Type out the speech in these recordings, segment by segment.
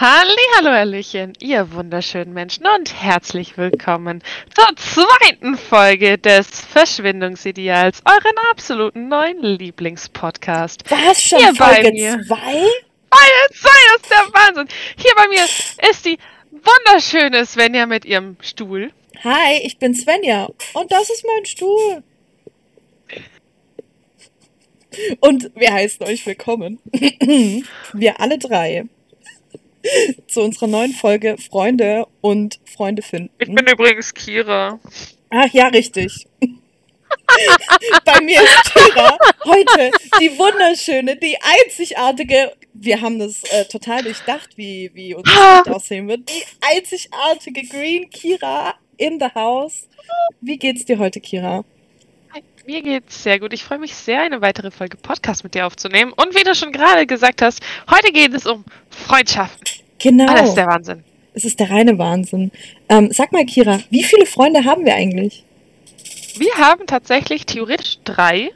Hallo, Hallöchen, ihr wunderschönen Menschen und herzlich willkommen zur zweiten Folge des Verschwindungsideals, euren absoluten neuen Lieblingspodcast. Was schon Hier bei Folge mir. 2? Folge 2 ist der Wahnsinn. Hier bei mir ist die wunderschöne Svenja mit ihrem Stuhl. Hi, ich bin Svenja und das ist mein Stuhl. Und wir heißen euch willkommen. Wir alle drei. Zu unserer neuen Folge Freunde und Freunde finden. Ich bin übrigens Kira. Ach ja, richtig. Bei mir ist Kira heute die wunderschöne, die einzigartige. Wir haben das äh, total durchdacht, wie, wie unser Gesicht aussehen wird. Die einzigartige Green Kira in the house. Wie geht's dir heute, Kira? Mir geht's sehr gut. Ich freue mich sehr, eine weitere Folge Podcast mit dir aufzunehmen. Und wie du schon gerade gesagt hast, heute geht es um Freundschaften. Genau. Ah, das ist der Wahnsinn. Es ist der reine Wahnsinn. Ähm, sag mal, Kira, wie viele Freunde haben wir eigentlich? Wir haben tatsächlich theoretisch drei,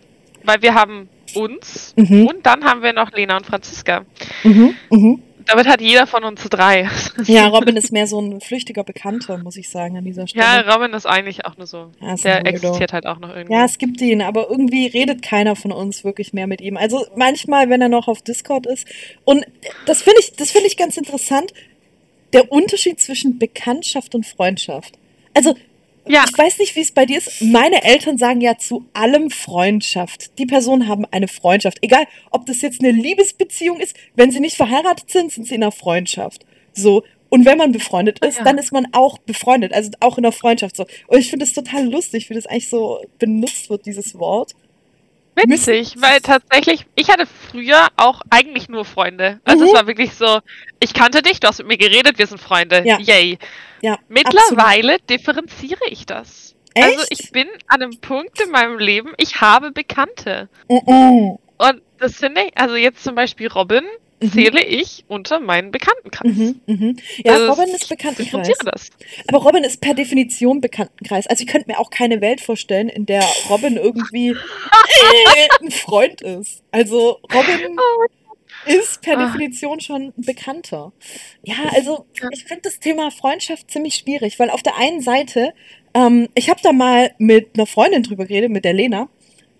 weil wir haben uns Mhm. und dann haben wir noch Lena und Franziska. Mhm. Mhm. Damit hat jeder von uns drei. Ja, Robin ist mehr so ein flüchtiger Bekannter, muss ich sagen, an dieser Stelle. Ja, Robin ist eigentlich auch nur so. Ja, ist Der existiert halt auch noch irgendwie. Ja, es gibt ihn, aber irgendwie redet keiner von uns wirklich mehr mit ihm. Also manchmal, wenn er noch auf Discord ist. Und das finde ich, das finde ich ganz interessant. Der Unterschied zwischen Bekanntschaft und Freundschaft. Also, Ja. ich weiß nicht, wie es bei dir ist. Meine Eltern sagen ja zu allem Freundschaft. Die Personen haben eine Freundschaft. Egal, ob das jetzt eine Liebesbeziehung ist. Wenn sie nicht verheiratet sind, sind sie in einer Freundschaft. So. Und wenn man befreundet ist, Ja. dann ist man auch befreundet. Also auch in einer Freundschaft so. Und ich finde es total lustig, wie das eigentlich so benutzt wird, dieses Wort. Witzig, weil tatsächlich, ich hatte früher auch eigentlich nur Freunde. Also Mhm. es war wirklich so, ich kannte dich, du hast mit mir geredet, wir sind Freunde. Ja. Yay. Ja. Mittlerweile differenziere ich das. Echt? Also ich bin an einem Punkt in meinem Leben, ich habe Bekannte. absolut. Und das finde ich, also jetzt zum Beispiel Robin, Mhm. Zähle ich unter meinen Bekanntenkreis. Mhm, mhm. Ja, Also Robin ist ich Bekanntenkreis. differenziere das. Aber Robin ist per Definition Bekanntenkreis. Also ich könnte mir auch keine Welt vorstellen, in der Robin irgendwie äh, ein Freund ist. Also Robin ist per Ah. Definition schon ein Bekannter. Ja, also ich finde das Thema Freundschaft ziemlich schwierig, weil auf der einen Seite, ähm, ich habe da mal mit einer Freundin drüber geredet, mit der Lena.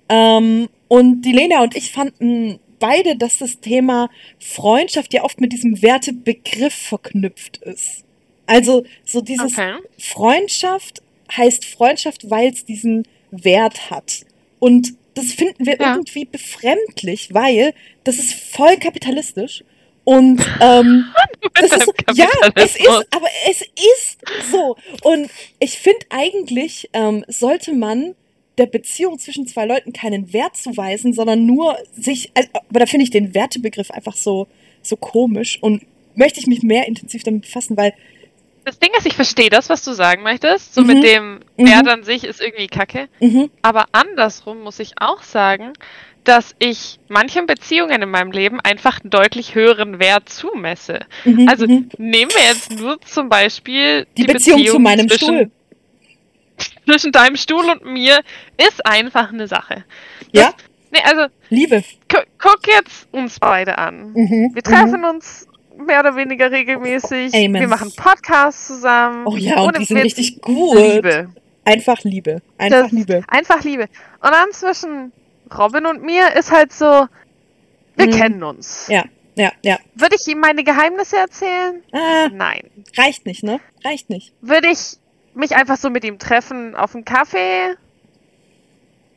Ähm, und die Lena und ich fanden beide, dass das Thema Freundschaft ja oft mit diesem Wertebegriff verknüpft ist. Also so dieses Okay. Freundschaft heißt Freundschaft, weil es diesen Wert hat. Und das finden wir Ja. irgendwie befremdlich, weil das ist voll kapitalistisch. Und ähm, das ist, ja, es ist, aber es ist so. Und ich finde eigentlich, ähm, sollte man der Beziehung zwischen zwei Leuten keinen Wert zuweisen, sondern nur sich, also, aber da finde ich den Wertebegriff einfach so, so komisch und möchte ich mich mehr intensiv damit befassen, weil, Das Ding ist, ich verstehe das, was du sagen möchtest. So Mhm. mit dem Mhm. Wert an sich ist irgendwie kacke. mhm, Aber andersrum muss ich auch sagen, dass ich manchen Beziehungen in meinem Leben einfach einen deutlich höheren Wert zumesse. mhm, Also mhm. nehmen wir jetzt nur zum Beispiel die, Beziehung, zu meinem zwischen, Stuhl. Zwischen deinem Stuhl und mir ist einfach eine Sache. Ja, Nee, also Liebe. gu guck jetzt uns beide an. Mhm, Wir treffen uns mehr oder weniger regelmäßig. Amen. Wir machen Podcasts zusammen. Oh ja, und die sind Witz, richtig gut. Liebe. Einfach Liebe. Einfach Das- Liebe. Einfach Liebe. Und dann zwischen Robin und mir ist halt so, wir Mhm. kennen uns. Ja, ja, ja. Würde ich ihm meine Geheimnisse erzählen? Ah, Nein. reicht nicht, ne? Reicht nicht. Würde ich mich einfach so mit ihm treffen auf einen Kaffee?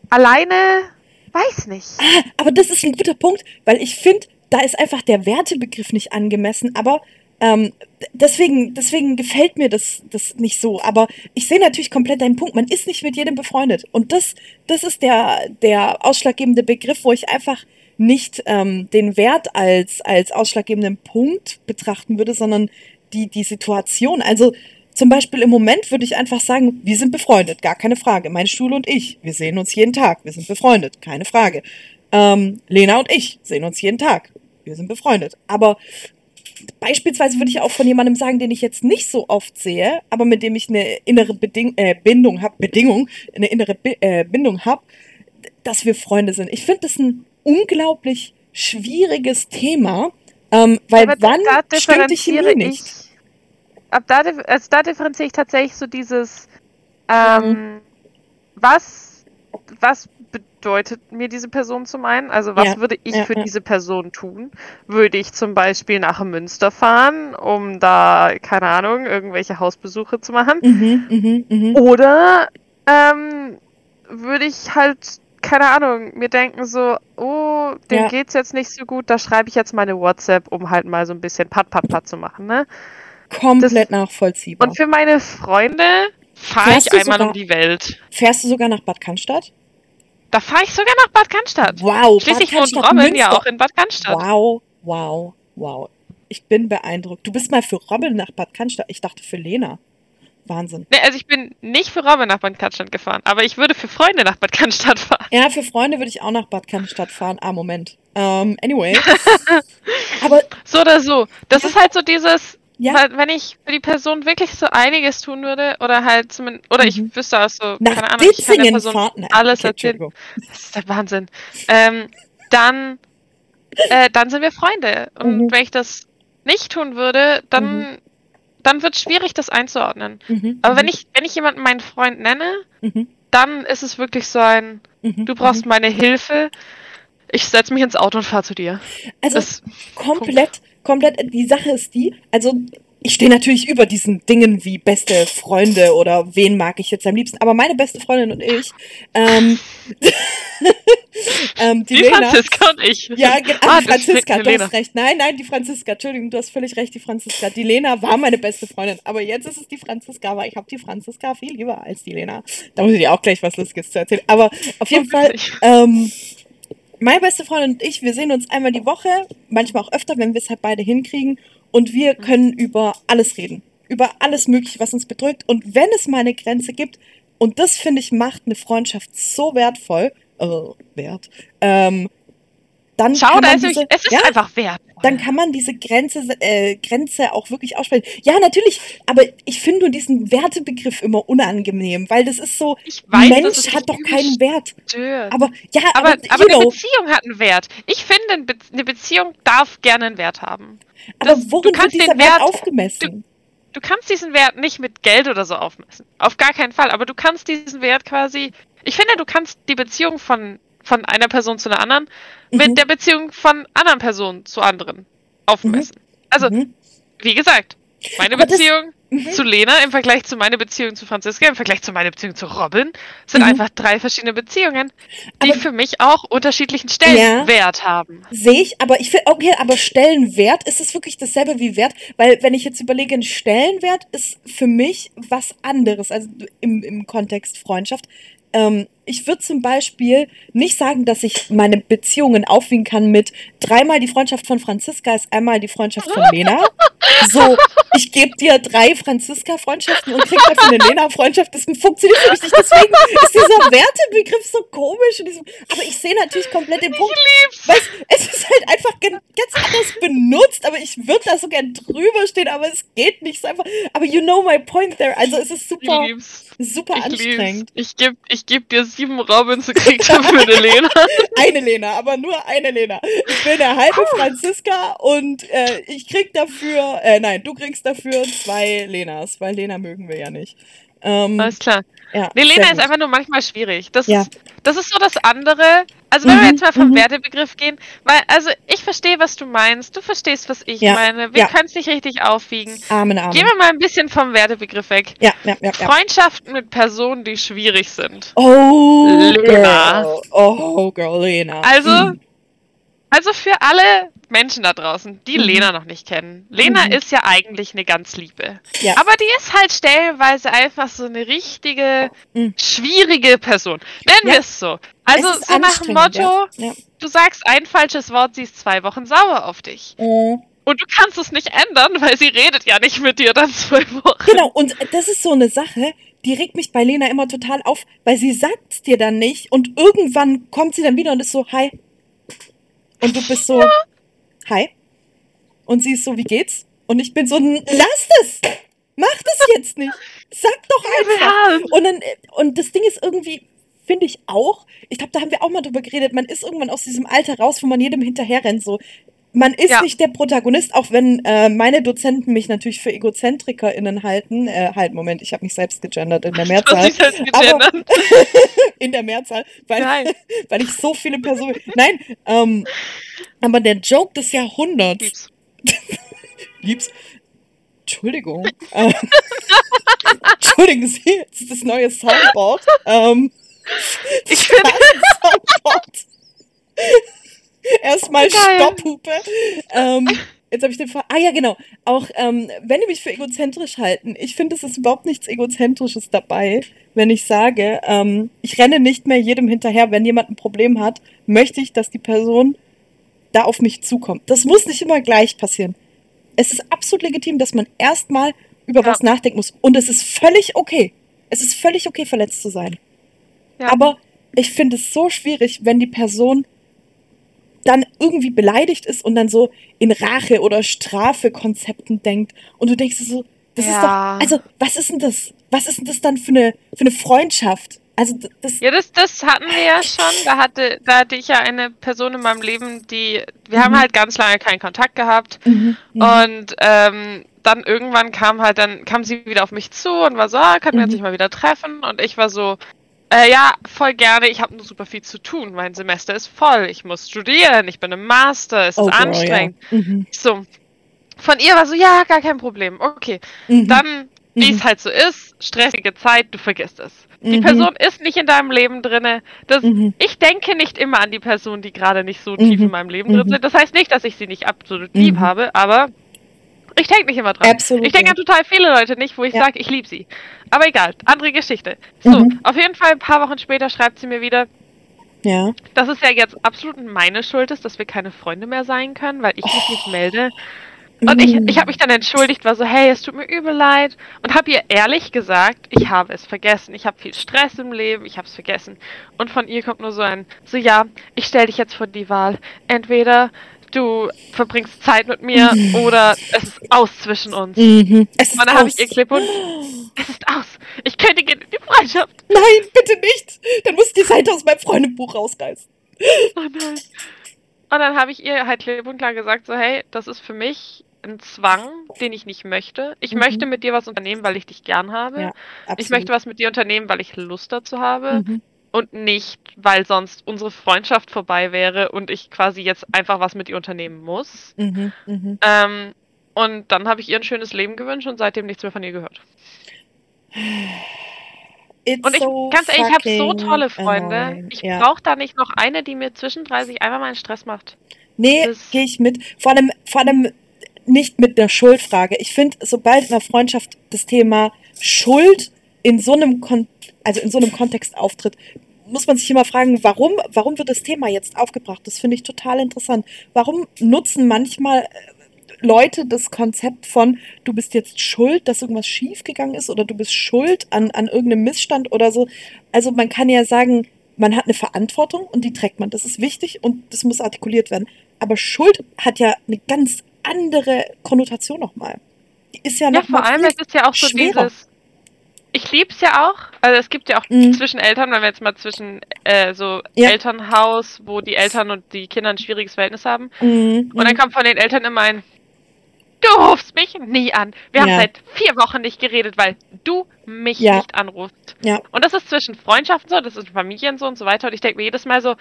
Alleine? Weiß nicht. Ah, aber das ist ein guter Punkt, weil ich finde, da ist einfach der Wertebegriff nicht angemessen, aber ähm, deswegen, deswegen gefällt mir das, das nicht so. Aber ich sehe natürlich komplett deinen Punkt. Man ist nicht mit jedem befreundet. Und das, das ist der, der ausschlaggebende Begriff, wo ich einfach nicht ähm, den Wert als, als ausschlaggebenden Punkt betrachten würde, sondern die, die Situation. Also zum Beispiel im Moment würde ich einfach sagen, wir sind befreundet, gar keine Frage. Mein Stuhl und ich, wir sehen uns jeden Tag, wir sind befreundet, keine Frage. Ähm, Lena und ich sehen uns jeden Tag, wir sind befreundet. Aber beispielsweise würde ich auch von jemandem sagen, den ich jetzt nicht so oft sehe, aber mit dem ich eine innere Beding äh, Bindung habe, Bedingung, eine innere Bi äh, Bindung habe, dass wir Freunde sind. Ich finde das ein unglaublich schwieriges Thema, Ähm, weil Aber wann stimmt Chemie differenziere nicht? ich. Ab da, also da differenziere ich tatsächlich so dieses, ähm, was, was bedeutet mir diese Person zum einen? Also was Ja, würde ich ja, für ja. diese Person tun? Würde ich zum Beispiel nach Münster fahren, um da, keine Ahnung, irgendwelche Hausbesuche zu machen? Mhm, mhm, mhm. Oder ähm, würde ich halt, keine Ahnung, mir denken so, oh, dem geht's jetzt nicht so gut, da schreibe ich jetzt meine WhatsApp, um halt mal so ein bisschen Pat, Pat, Pat zu machen, ne? Komplett nachvollziehbar. Und für meine Freunde fahre ich einmal sogar- um die Welt. Fährst du sogar nach Bad Cannstatt? Da fahre ich sogar nach Bad Cannstatt. Wow, Schließlich wohnt Robin ja Münster. auch in Bad Cannstatt. Wow, wow, wow. Ich bin beeindruckt. Du bist mal für Robin nach Bad Cannstatt. Ich dachte für Lena. Wahnsinn. Ne, also ich bin nicht für Robin nach Bad Cannstatt gefahren, aber ich würde für Freunde nach Bad Cannstatt fahren. Ja, für Freunde würde ich auch nach Bad Cannstatt fahren. Ah, Moment. Ähm, anyway. Aber So oder so. Das Ja. ist halt so dieses, ja, weil, wenn ich für die Person wirklich so einiges tun würde, oder halt zumindest, oder Mhm. ich wüsste auch so, nach keine Ahnung, ich kann der Person alles okay, erzählen. Das ist der Wahnsinn. Ähm, dann, äh, dann sind wir Freunde. Und Mhm. wenn ich das nicht tun würde, dann, dann wird es schwierig, das einzuordnen. Mhm, Aber mhm, wenn ich, wenn ich jemanden meinen Freund nenne, mhm, dann ist es wirklich so ein, mhm, du brauchst mhm. meine Hilfe. Ich setze mich ins Auto und fahre zu dir. Also Das, komplett, komplett. Die Sache ist die, also ich stehe natürlich über diesen Dingen wie beste Freunde oder wen mag ich jetzt am liebsten. Aber meine beste Freundin und ich, ähm, ähm, die, die Lena. Franziska und ich. Ja, Ah, ah, die Franziska, du hast recht. Nein, nein, die Franziska, Entschuldigung, du hast völlig recht, die Franziska. Die Lena war meine beste Freundin, aber jetzt ist es die Franziska, aber ich habe die Franziska viel lieber als die Lena. Da muss ich dir auch gleich was Lustiges zu erzählen. Aber auf jeden Fall, ähm, meine beste Freundin und ich, wir sehen uns einmal die Woche, manchmal auch öfter, wenn wir es halt beide hinkriegen. Und wir können über alles reden. Über alles Mögliche, was uns bedrückt. Und wenn es mal eine Grenze gibt, und das finde ich macht eine Freundschaft so wertvoll, äh, wert, ähm, dann Schau, kann da man ist diese, es ist ja, einfach wert. Dann kann man diese Grenze, äh, Grenze auch wirklich aussprechen. Ja, natürlich, aber ich finde nur diesen Wertebegriff immer unangenehm, weil das ist so, Ich weiß, Mensch hat doch keinen Wert. stört. Aber ja, Aber, aber, aber eine know, Beziehung hat einen Wert. Ich finde, eine Be- eine Beziehung darf gerne einen Wert haben. aber das- du worin wird kannst dieser den Wert Wert- aufgemessen? Du kannst diesen Wert nicht mit Geld oder so aufmessen. Auf gar keinen Fall. Aber du kannst diesen Wert quasi. Ich finde, du kannst die Beziehung von, von einer Person zu einer anderen Mhm. mit der Beziehung von anderen Personen zu anderen aufmessen. Also, Mhm. wie gesagt, meine Aber das- Beziehung Mhm. zu Lena im Vergleich zu meiner Beziehung zu Franziska, im Vergleich zu meiner Beziehung zu Robin, sind Mhm. einfach drei verschiedene Beziehungen, die Aber- für mich auch unterschiedlichen Stellenwert haben. Sehe ich, aber ich finde, okay, aber Stellenwert, ist es wirklich dasselbe wie Wert? Weil, wenn ich jetzt überlege, ein Stellenwert ist für mich was anderes, also im, im Kontext Freundschaft. Ähm, ich würde zum Beispiel nicht sagen, dass ich meine Beziehungen aufwiegen kann mit dreimal die Freundschaft von Franziska ist einmal die Freundschaft von Lena. So, ich gebe dir drei Franziska-Freundschaften und krieg dafür eine Lena-Freundschaft. Das funktioniert für mich nicht. Deswegen ist dieser Wertebegriff so komisch. Diesem, aber ich sehe natürlich komplett den Punkt. Weißt, es ist halt einfach ganz anders benutzt, aber ich würde da so gern drüber stehen, aber es geht nicht so einfach. Aber you know my point there. Also es ist Ich super, lieb's. super Ich lieb's. anstrengend. Ich geb, ich geb dir sieben Robins und krieg dafür eine Lena. Eine Lena, aber nur eine Lena. Ich bin eine halbe Franziska und äh, ich krieg dafür, äh, nein, du kriegst dafür zwei Lenas, weil Lena mögen wir ja nicht. Ähm, Alles klar. ja, Nee, Lena ist einfach nur manchmal schwierig. Das, Ja. ist, das ist so das andere. Also wenn wir Mhm, jetzt mal vom mhm. Wertebegriff gehen, weil, also ich verstehe, was du meinst, du verstehst, was ich Ja, meine. Wir ja. können es nicht richtig aufwiegen. Amen, Amen. Gehen wir mal ein bisschen vom Wertebegriff weg. ja, ja, ja. Freundschaften mit Personen, die schwierig sind. Oh, Lena. Girl. Oh, Girl, Lena. Also, Mhm. also für alle Menschen da draußen, die Mhm. Lena noch nicht kennen. Lena Mhm. ist ja eigentlich eine ganz liebe. Ja. Aber die ist halt stellenweise einfach so eine richtige, Mhm. schwierige Person. Nennen wir es so. Also Es so nach dem Motto, Ja. du sagst ein falsches Wort, sie ist zwei Wochen sauer auf dich. ja. Äh, Und du kannst es nicht ändern, weil sie redet ja nicht mit dir dann zwei Wochen. Genau, und das ist so eine Sache, die regt mich bei Lena immer total auf, weil sie sagt's dir dann nicht und irgendwann kommt sie dann wieder und ist so, hi. Und du bist so, hi. Und sie ist so, wie geht's? Und ich bin so, "N- lass das! Mach das jetzt nicht! Sag doch einfach! Ja. Und dann, und das Ding ist irgendwie, finde ich auch, ich glaube, da haben wir auch mal drüber geredet, man ist irgendwann aus diesem Alter raus, wo man jedem hinterher rennt, so, man ist Ja. nicht der Protagonist, auch wenn äh, meine Dozenten mich natürlich für EgozentrikerInnen halten. Äh, halt, Moment, ich habe mich selbst gegendert in der Mehrzahl. Aber-. In der Mehrzahl, weil, Nein. weil ich so viele Personen. Nein, ähm, aber der Joke des Jahrhunderts. Lieb's. Liebs. Entschuldigung. Ähm, Entschuldigen Sie, das ist das neue Soundboard. Ähm, Ich finde, Soundboard. Erstmal Geil. Stopphupe. Ähm, jetzt habe ich den Fall. Ah ja, genau. Auch ähm, wenn die mich für egozentrisch halten, ich finde, es ist überhaupt nichts Egozentrisches dabei, wenn ich sage, ähm, ich renne nicht mehr jedem hinterher, wenn jemand ein Problem hat, möchte ich, dass die Person da auf mich zukommt. Das muss nicht immer gleich passieren. Es ist absolut legitim, dass man erstmal über Ja. was nachdenken muss. Und es ist völlig okay. Es ist völlig okay, verletzt zu sein. Ja. Aber ich finde es so schwierig, wenn die Person dann irgendwie beleidigt ist und dann so in Rache oder Strafe-Konzepten denkt. Und du denkst dir so, das Ja. ist doch, also was ist denn das? Was ist denn das dann für eine, für eine Freundschaft? Also das, Ja, das, das hatten wir ja schon. Da hatte, da hatte ich ja eine Person in meinem Leben, die, wir haben Mhm. halt ganz lange keinen Kontakt gehabt. Mhm, mhm. Und ähm, dann irgendwann kam halt, dann kam sie wieder auf mich zu und war so, ah, können wir uns Mhm. nicht mal wieder treffen? Und ich war so, äh, ja, voll gerne, ich habe nur super viel zu tun. Mein Semester ist voll, ich muss studieren, ich bin im Master, es ist Oh, girl, anstrengend. Ja. Mhm, So. Von ihr war so, ja, gar kein Problem. Okay. mhm, Dann, wie Mhm. es halt so ist, stressige Zeit, du vergisst es. Die Mhm. Person ist nicht in deinem Leben drinne. Das, mhm, ich denke nicht immer an die Personen, die gerade nicht so tief Mhm. in meinem Leben drin Mhm. sind. Das heißt nicht, dass ich sie nicht absolut lieb Mhm. habe, aber ich denke nicht immer dran. Absolut. Ich denke an total viele Leute nicht, wo ich Ja. sage, ich liebe sie. Aber egal, andere Geschichte. So, Mhm. auf jeden Fall ein paar Wochen später schreibt sie mir wieder, ja. dass es ja jetzt absolut meine Schuld ist, dass wir keine Freunde mehr sein können, weil ich mich nicht melde. Und ich, ich habe mich dann entschuldigt, war so, hey, es tut mir übel leid. Und habe ihr ehrlich gesagt, ich habe es vergessen. Ich habe viel Stress im Leben, ich habe es vergessen. Und von ihr kommt nur so ein, so ja, ich stelle dich jetzt vor die Wahl. Entweder du verbringst Zeit mit mir oder es ist aus zwischen uns. Mhm. Es ist Und dann habe ich aus. ihr Clip und es ist aus. Ich kündige die Freundschaft. Nein, bitte nicht. Dann muss ich die Seite aus meinem Freundebuch rausreißen. Oh nein. Und dann habe ich ihr halt klipp und klar gesagt, so hey, das ist für mich ein Zwang, den ich nicht möchte. Ich Mhm. möchte mit dir was unternehmen, weil ich dich gern habe. Ja, ich möchte was mit dir unternehmen, weil ich Lust dazu habe Mhm. Und nicht, weil sonst unsere Freundschaft vorbei wäre und ich quasi jetzt einfach was mit ihr unternehmen muss. Mhm. Mhm. Ähm, und dann habe ich ihr ein schönes Leben gewünscht und seitdem nichts mehr von ihr gehört. It's Und ich, so ganz ehrlich, ich habe so tolle Freunde. annoying. Ich ja. brauche da nicht noch eine, die mir zwischendrin sich einfach mal einen Stress macht. Nee, das- gehe ich mit. Vor allem, vor allem nicht mit der Schuldfrage. Ich finde, sobald in einer Freundschaft das Thema Schuld in so einem Kon also in so einem Kontext auftritt, muss man sich immer fragen, warum, warum wird das Thema jetzt aufgebracht? Das finde ich total interessant. Warum nutzen manchmal äh, Leute das Konzept von, du bist jetzt schuld, dass irgendwas schiefgegangen ist oder du bist schuld an, an irgendeinem Missstand oder so. Also man kann ja sagen, man hat eine Verantwortung und die trägt man. Das ist wichtig und das muss artikuliert werden. Aber Schuld hat ja eine ganz andere Konnotation nochmal. Die ist ja Ja, noch vor allem, viel es ist ja auch so schwerer. dieses. Ich lieb's ja auch. Also es gibt ja auch Mhm. zwischen Eltern, wenn wir jetzt mal zwischen äh, so Ja. Elternhaus, wo die Eltern und die Kinder ein schwieriges Verhältnis haben. Mhm, Und dann kommt von den Eltern immer ein, du rufst mich nie an. Wir haben Ja. seit vier Wochen nicht geredet, weil du mich Ja. nicht anrufst. Ja. Und das ist zwischen Freundschaften so, das ist Familien so und so weiter. Und ich denke mir jedes Mal so,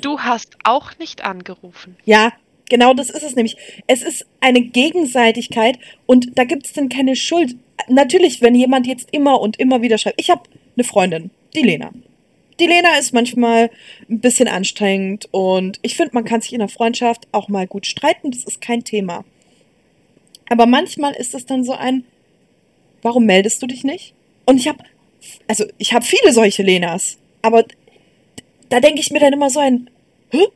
du hast auch nicht angerufen. Ja, genau das ist es nämlich. Es ist eine Gegenseitigkeit und da gibt es dann keine Schuld. Natürlich, wenn jemand jetzt immer und immer wieder schreibt. Ich habe eine Freundin, die Lena. Die Lena ist manchmal ein bisschen anstrengend und ich finde, man kann sich in der Freundschaft auch mal gut streiten, das ist kein Thema. Aber manchmal ist es dann so ein, warum meldest du dich nicht? Und ich habe, also ich habe viele solche Lenas, aber da denke ich mir dann immer so ein, Hä?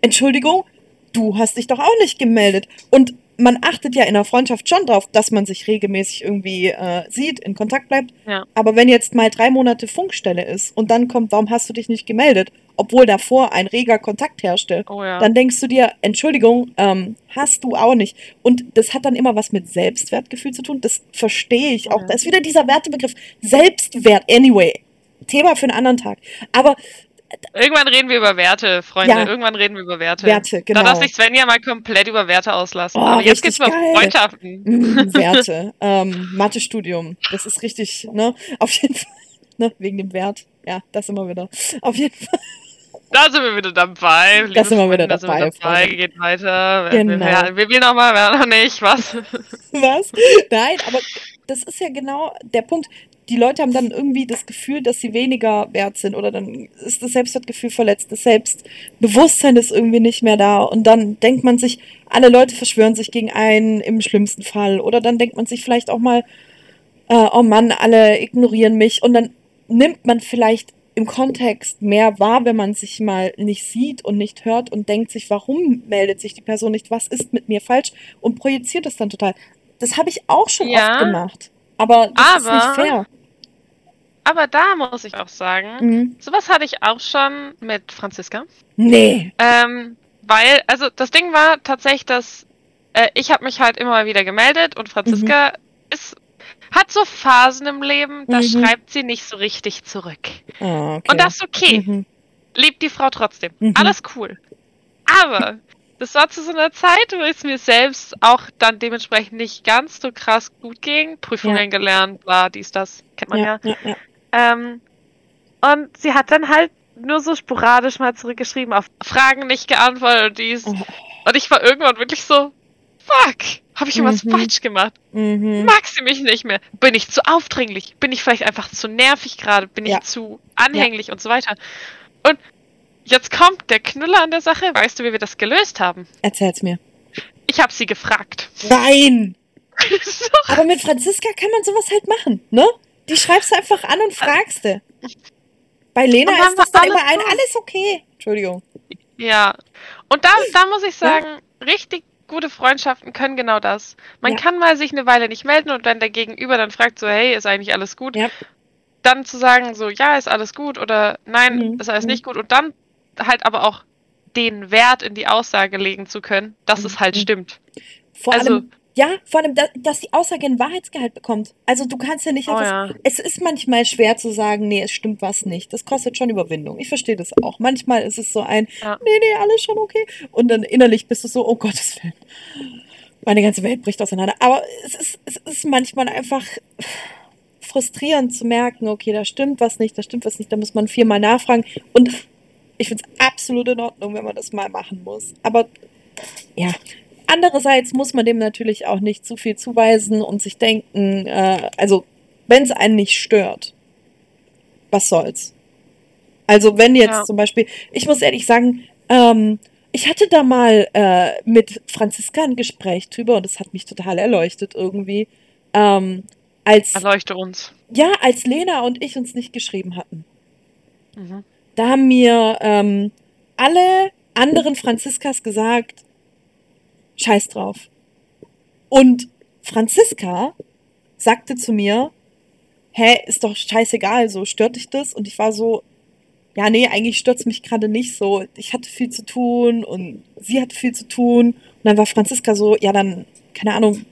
Entschuldigung, du hast dich doch auch nicht gemeldet. Und man achtet ja in der Freundschaft schon drauf, dass man sich regelmäßig irgendwie äh, sieht, in Kontakt bleibt. Ja. Aber wenn jetzt mal drei Monate Funkstelle ist und dann kommt, warum hast du dich nicht gemeldet, obwohl davor ein reger Kontakt herrschte, Oh ja. dann denkst du dir, Entschuldigung, ähm, hast du auch nicht. Und das hat dann immer was mit Selbstwertgefühl zu tun. Das verstehe ich auch. Ja. Da ist wieder dieser Wertebegriff Selbstwert. Anyway, Thema für einen anderen Tag. Aber Irgendwann reden wir über Werte, Freunde. Ja. Irgendwann reden wir über Werte. Werte, genau. Da darf sich Sven ja mal komplett über Werte auslassen. Oh, Aber jetzt geht's mal um geil. Freundschaften. Mm, Werte. ähm, Mathestudium. Das ist richtig, ne? Auf jeden Fall. Ne? Wegen dem Wert. Ja, das immer wieder. Auf jeden Fall. Da sind wir wieder dabei. liebe sind wir wieder Freunde, da sind wir dabei, dabei. Freunde. Geht weiter. Genau. Wer will nochmal, wer noch nicht, was? Was? Nein, aber das ist ja genau der Punkt. Die Leute haben dann irgendwie das Gefühl, dass sie weniger wert sind oder dann ist das Selbstwertgefühl verletzt, das Selbstbewusstsein ist irgendwie nicht mehr da und dann denkt man sich, alle Leute verschwören sich gegen einen im schlimmsten Fall oder dann denkt man sich vielleicht auch mal, äh, oh Mann, alle ignorieren mich und dann nimmt man vielleicht im Kontext mehr wahr, wenn man sich mal nicht sieht und nicht hört und denkt sich, warum meldet sich die Person nicht, was ist mit mir falsch und projiziert es dann total. Das habe ich auch schon Ja. oft gemacht, aber das Aber- ist nicht fair. Aber da muss ich auch sagen, Mhm. sowas hatte ich auch schon mit Franziska. Nee. Ähm, weil, also das Ding war tatsächlich, dass äh, ich habe mich halt immer mal wieder gemeldet und Franziska ist, hat so Phasen im Leben, da Mhm. schreibt sie nicht so richtig zurück. Ah, okay. Und das ist okay. Mhm. Liebt die Frau trotzdem. Mhm. Alles cool. Aber das war zu so einer Zeit, wo es mir selbst auch dann dementsprechend nicht ganz so krass gut ging. Prüfungen Ja. gelernt, bla, dies, das, kennt man ja. Ja, ja. Ähm, und sie hat dann halt nur so sporadisch mal zurückgeschrieben, auf Fragen nicht geantwortet und dies. Oh. Und ich war irgendwann wirklich so, fuck, habe ich irgendwas Mhm. falsch gemacht? Mhm. Mag sie mich nicht mehr? Bin ich zu aufdringlich? Bin ich vielleicht einfach zu nervig gerade? Bin ich zu anhänglich und so weiter? Und jetzt kommt der Knüller an der Sache. Weißt du, wie wir das gelöst haben? Erzähl's mir. Ich habe sie gefragt. Nein! Aber mit Franziska kann man sowas halt machen, ne? Die schreibst du einfach an und fragst du. Bei Lena ist das dann immer alles ein, alles okay. Entschuldigung. ja. Und da, da muss ich sagen, richtig gute Freundschaften können genau das. Man Ja. kann mal sich eine Weile nicht melden und wenn der Gegenüber dann fragt so, hey, ist eigentlich alles gut? Ja. Dann zu sagen so, ja, ist alles gut oder nein, Mhm. ist alles Mhm. nicht gut und dann halt aber auch den Wert in die Aussage legen zu können, dass es halt Mhm. stimmt. Vor Also- allem, ja, vor allem, da, dass die Aussage ein Wahrheitsgehalt bekommt. Also du kannst ja nicht Oh ja. Es ist manchmal schwer zu sagen, nee, es stimmt was nicht. Das kostet schon Überwindung. Ich verstehe das auch. Manchmal ist es so ein, Ja. nee, nee, alles schon okay. Und dann innerlich bist du so, oh Gottes Willen. Meine ganze Welt bricht auseinander. Aber es ist, es ist manchmal einfach frustrierend zu merken, okay, da stimmt was nicht, da stimmt was nicht, da muss man viermal nachfragen. Und ich finde es absolut in Ordnung, wenn man das mal machen muss. Aber ja, andererseits muss man dem natürlich auch nicht zu viel zuweisen und sich denken, äh, also wenn es einen nicht stört, was soll's? Also wenn jetzt Ja. zum Beispiel, ich muss ehrlich sagen, ähm, ich hatte da mal äh, mit Franziska ein Gespräch drüber und das hat mich total erleuchtet irgendwie. Ähm, als, Erleuchte uns. ja, als Lena und ich uns nicht geschrieben hatten. Mhm. Da haben mir ähm, alle anderen Franziskas gesagt, scheiß drauf. Und Franziska sagte zu mir, hä, ist doch scheißegal, so stört dich das? Und ich war so, ja, nee, eigentlich stört's mich gerade nicht so. Ich hatte viel zu tun und sie hatte viel zu tun. Und dann war Franziska so, ja, dann, keine Ahnung,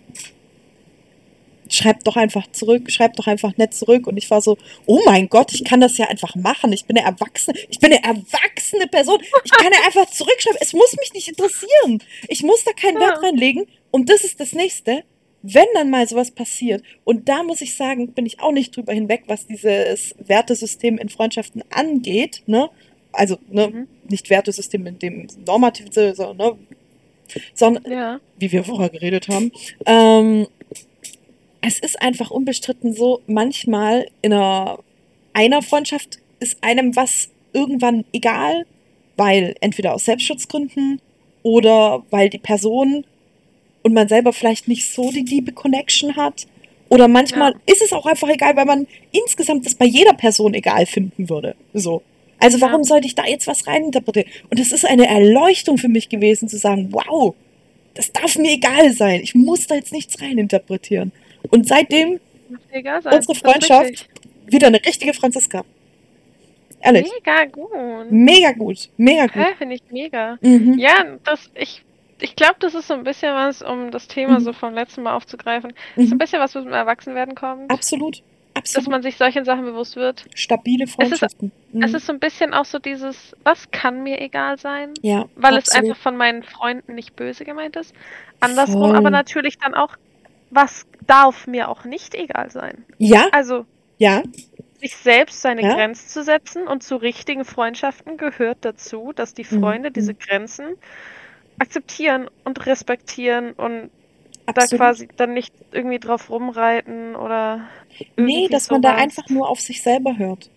schreib doch einfach zurück, schreib doch einfach nett zurück. Und ich war so, oh mein Gott, ich kann das ja einfach machen. Ich bin eine erwachsene, ich bin eine erwachsene Person. Ich kann ja einfach zurückschreiben. Es muss mich nicht interessieren. Ich muss da keinen Wert Ja. reinlegen. Und das ist das nächste. Wenn dann mal sowas passiert, und da muss ich sagen, bin ich auch nicht drüber hinweg, was dieses Wertesystem in Freundschaften angeht, ne? Also, ne, Mhm. nicht Wertesystem in dem normativen Sinne, sondern, ne, sondern Ja. wie wir vorher geredet haben. Ähm, es ist einfach unbestritten so, manchmal in einer, einer Freundschaft ist einem was irgendwann egal, weil entweder aus Selbstschutzgründen oder weil die Person und man selber vielleicht nicht so die liebe Connection hat. Oder manchmal Ja. ist es auch einfach egal, weil man insgesamt das bei jeder Person egal finden würde. So. Also Ja. warum sollte ich da jetzt was reininterpretieren? Und es ist eine Erleuchtung für mich gewesen zu sagen, wow, das darf mir egal sein. Ich muss da jetzt nichts reininterpretieren. Und seitdem sein. unsere ist Freundschaft wieder eine richtige Franziska. Ehrlich. Mega gut. Mega gut. Mega gut. Hä, finde ich mega. Mhm. Ja, das, ich, ich glaube, das ist so ein bisschen was, um das Thema Mhm. so vom letzten Mal aufzugreifen. Das ist ein Mhm. bisschen was, was mit dem Erwachsenwerden kommt. Absolut. dass Absolut. man sich solchen Sachen bewusst wird. Stabile Freundschaften. Mhm. Es ist so ein bisschen auch so dieses, was kann mir egal sein? ja, Weil es absolut. einfach von meinen Freunden nicht böse gemeint ist. Andersrum Voll. aber natürlich dann auch, was darf mir auch nicht egal sein? Ja, Also ja, sich selbst seine Ja. Grenzen zu setzen und zu richtigen Freundschaften gehört dazu, dass die Mhm, Freunde diese mhm. Grenzen akzeptieren und respektieren und da absolut. quasi dann nicht irgendwie drauf rumreiten oder Nee, dass man da einfach nur auf sich selber hört.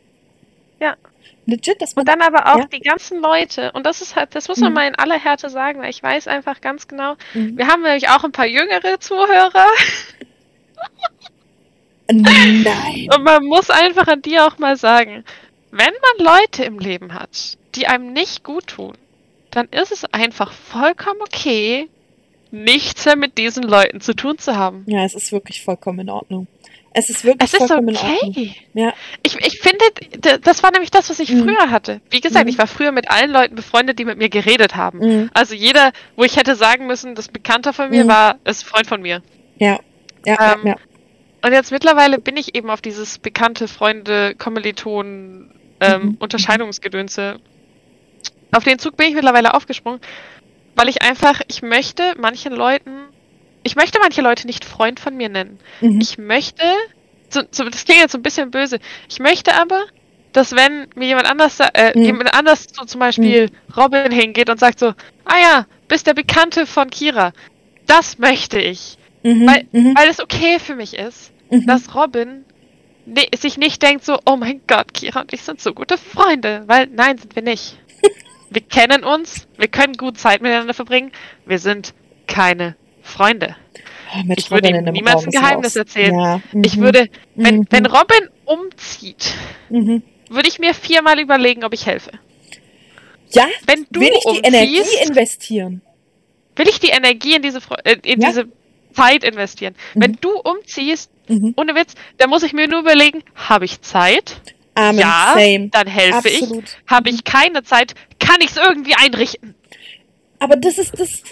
Ja. Legit, dass man Und dann aber auch Ja. die ganzen Leute, und das ist halt, das muss man Mhm. mal in aller Härte sagen, weil ich weiß einfach ganz genau, Mhm. wir haben nämlich auch ein paar jüngere Zuhörer Nein. und man muss einfach an die auch mal sagen, wenn man Leute im Leben hat, die einem nicht gut tun, dann ist es einfach vollkommen okay, nichts mehr mit diesen Leuten zu tun zu haben. Ja, es ist wirklich vollkommen in Ordnung. Es ist wirklich Es ist okay. Ja. Ich, ich finde, das war nämlich das, was ich Mhm. früher hatte. Wie gesagt, Mhm. ich war früher mit allen Leuten befreundet, die mit mir geredet haben. Mhm. Also jeder, wo ich hätte sagen müssen, das Bekannter von mir Mhm. war, ist Freund von mir. Ja. Ja, Ähm, ja, ja. Und jetzt mittlerweile bin ich eben auf dieses bekannte Freunde, Kommilitonen, ähm, Mhm. Unterscheidungsgedönse. Auf den Zug bin ich mittlerweile aufgesprungen, weil ich einfach, ich möchte manchen Leuten, ich möchte manche Leute nicht Freund von mir nennen. Mhm. Ich möchte, so, so, das klingt jetzt so ein bisschen böse, ich möchte aber, dass wenn mir jemand anders, äh, Mhm. jemand anders, so zum Beispiel Robin hingeht und sagt so, ah ja, bist der Bekannte von Kira. Das möchte ich. Mhm. weil- mhm. Weil es okay für mich ist, Mhm. dass Robin ne sich nicht denkt so, oh mein Gott, Kira und ich sind so gute Freunde. Weil nein, sind wir nicht. wir kennen uns, wir können gut Zeit miteinander verbringen, wir sind keine Freunde. Oh, mit ich würde Robin ihm in einem niemals ein Geheimnis erzählen. Ja. Ich mhm. würde, wenn, Mhm. wenn Robin umzieht, Mhm. würde ich mir viermal überlegen, ob ich helfe. Ja, Wenn du will ich die Energie investieren? will ich die Energie in diese, äh, in Ja. diese Zeit investieren. Wenn Mhm. du umziehst, Mhm. ohne Witz, dann muss ich mir nur überlegen, habe ich Zeit? Amen, ja, same. dann helfe ich. Absolut. Habe ich keine Zeit, kann ich es irgendwie einrichten. Aber das ist das,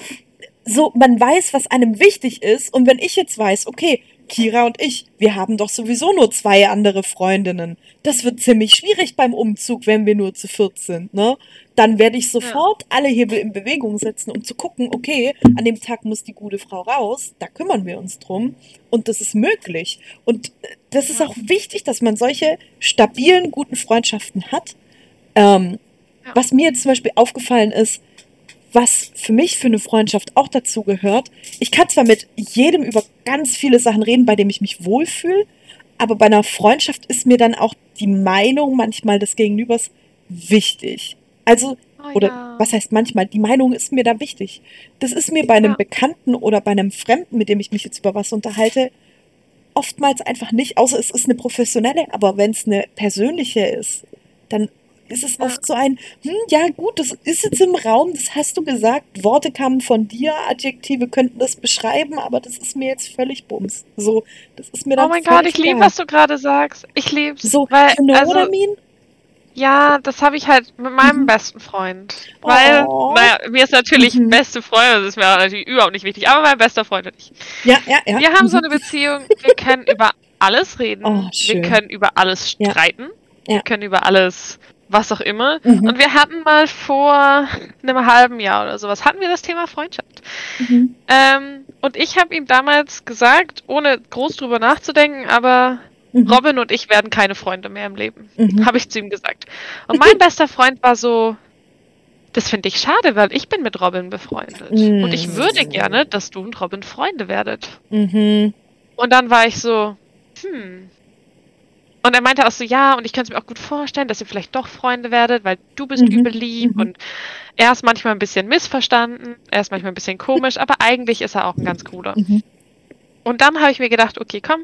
so, man weiß, was einem wichtig ist. Und wenn ich jetzt weiß, okay, Kira und ich, wir haben doch sowieso nur zwei andere Freundinnen. Das wird ziemlich schwierig beim Umzug, wenn wir nur zu viert sind, ne? Dann werde ich sofort alle Hebel in Bewegung setzen, um zu gucken, okay, an dem Tag muss die gute Frau raus, da kümmern wir uns drum. Und das ist möglich. Und äh, das ist Ja. auch wichtig, dass man solche stabilen, guten Freundschaften hat. Ähm, Ja. Was mir jetzt zum Beispiel aufgefallen ist, was für mich für eine Freundschaft auch dazu gehört. Ich kann zwar mit jedem über ganz viele Sachen reden, bei dem ich mich wohlfühle, aber bei einer Freundschaft ist mir dann auch die Meinung manchmal des Gegenübers wichtig. Also, Oh, oder ja. was heißt manchmal, die Meinung ist mir da wichtig. Das ist mir bei einem Ja. Bekannten oder bei einem Fremden, mit dem ich mich jetzt über was unterhalte, oftmals einfach nicht, außer es ist eine professionelle, aber wenn es eine persönliche ist, dann ist es Ja. oft so ein, hm, ja gut, das ist jetzt im Raum, das hast du gesagt, Worte kamen von dir, Adjektive könnten das beschreiben, aber das ist mir jetzt völlig bums. So, das ist mir dann Oh mein Gott, ich liebe, was du gerade sagst. Ich lieb's. So, weil, you know what I also, mean? ja, das habe ich halt mit meinem Mhm. besten Freund. Weil, Oh. naja, mir ist natürlich Mhm. beste Freund, das ist mir natürlich überhaupt nicht wichtig, aber mein bester Freund und ich. Ja, ja, ja. Wir haben so Mhm. eine Beziehung, wir können über alles reden, Oh, wir können über alles Ja. streiten, Ja. wir können über alles, was auch immer. Mhm. Und wir hatten mal vor einem halben Jahr oder sowas, hatten wir das Thema Freundschaft. Mhm. Ähm, und ich habe ihm damals gesagt, ohne groß drüber nachzudenken, aber Mhm. Robin und ich werden keine Freunde mehr im Leben. Mhm. Habe ich zu ihm gesagt. Und mein bester Freund war so, das finde ich schade, weil ich bin mit Robin befreundet. Mm. Und ich würde gerne, dass du und Robin Freunde werdet. Mhm. Und dann war ich so, hm. Und er meinte auch so, ja, und ich könnte es mir auch gut vorstellen, dass ihr vielleicht doch Freunde werdet, weil du bist Mhm, übel lieb mhm. und er ist manchmal ein bisschen missverstanden, er ist manchmal ein bisschen komisch, aber eigentlich ist er auch ein ganz cooler. Mhm. Und dann habe ich mir gedacht, okay, komm,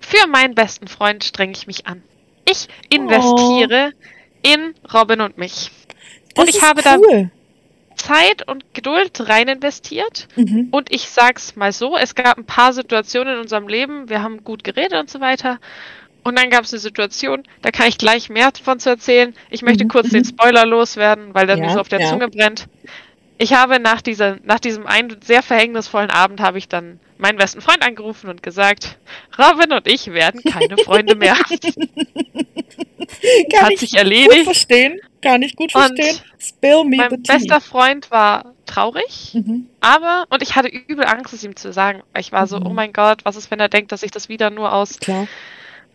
für meinen besten Freund strenge ich mich an. Ich investiere in Robin und mich. Das Und ich habe da cool. Zeit und Geduld rein investiert. Mhm. Und ich sag's mal so, es gab ein paar Situationen in unserem Leben, wir haben gut geredet und so weiter. Und dann gab es eine Situation, da kann ich gleich mehr davon zu erzählen. Ich möchte Mhm, kurz mhm. den Spoiler loswerden, weil der mir Ja, so auf der ja. Zunge brennt. Ich habe nach, dieser, nach diesem einen sehr verhängnisvollen Abend habe ich dann meinen besten Freund angerufen und gesagt, Robin und ich werden keine Freunde mehr. Kann Hat ich sich gut erledigt. verstehen. Kann ich gut Und verstehen. Spill me Mein bester Freund war traurig, Mhm. aber, und ich hatte übel Angst, es ihm zu sagen. Ich war so, Mhm. oh mein Gott, was ist, wenn er denkt, dass ich das wieder nur aus Klar.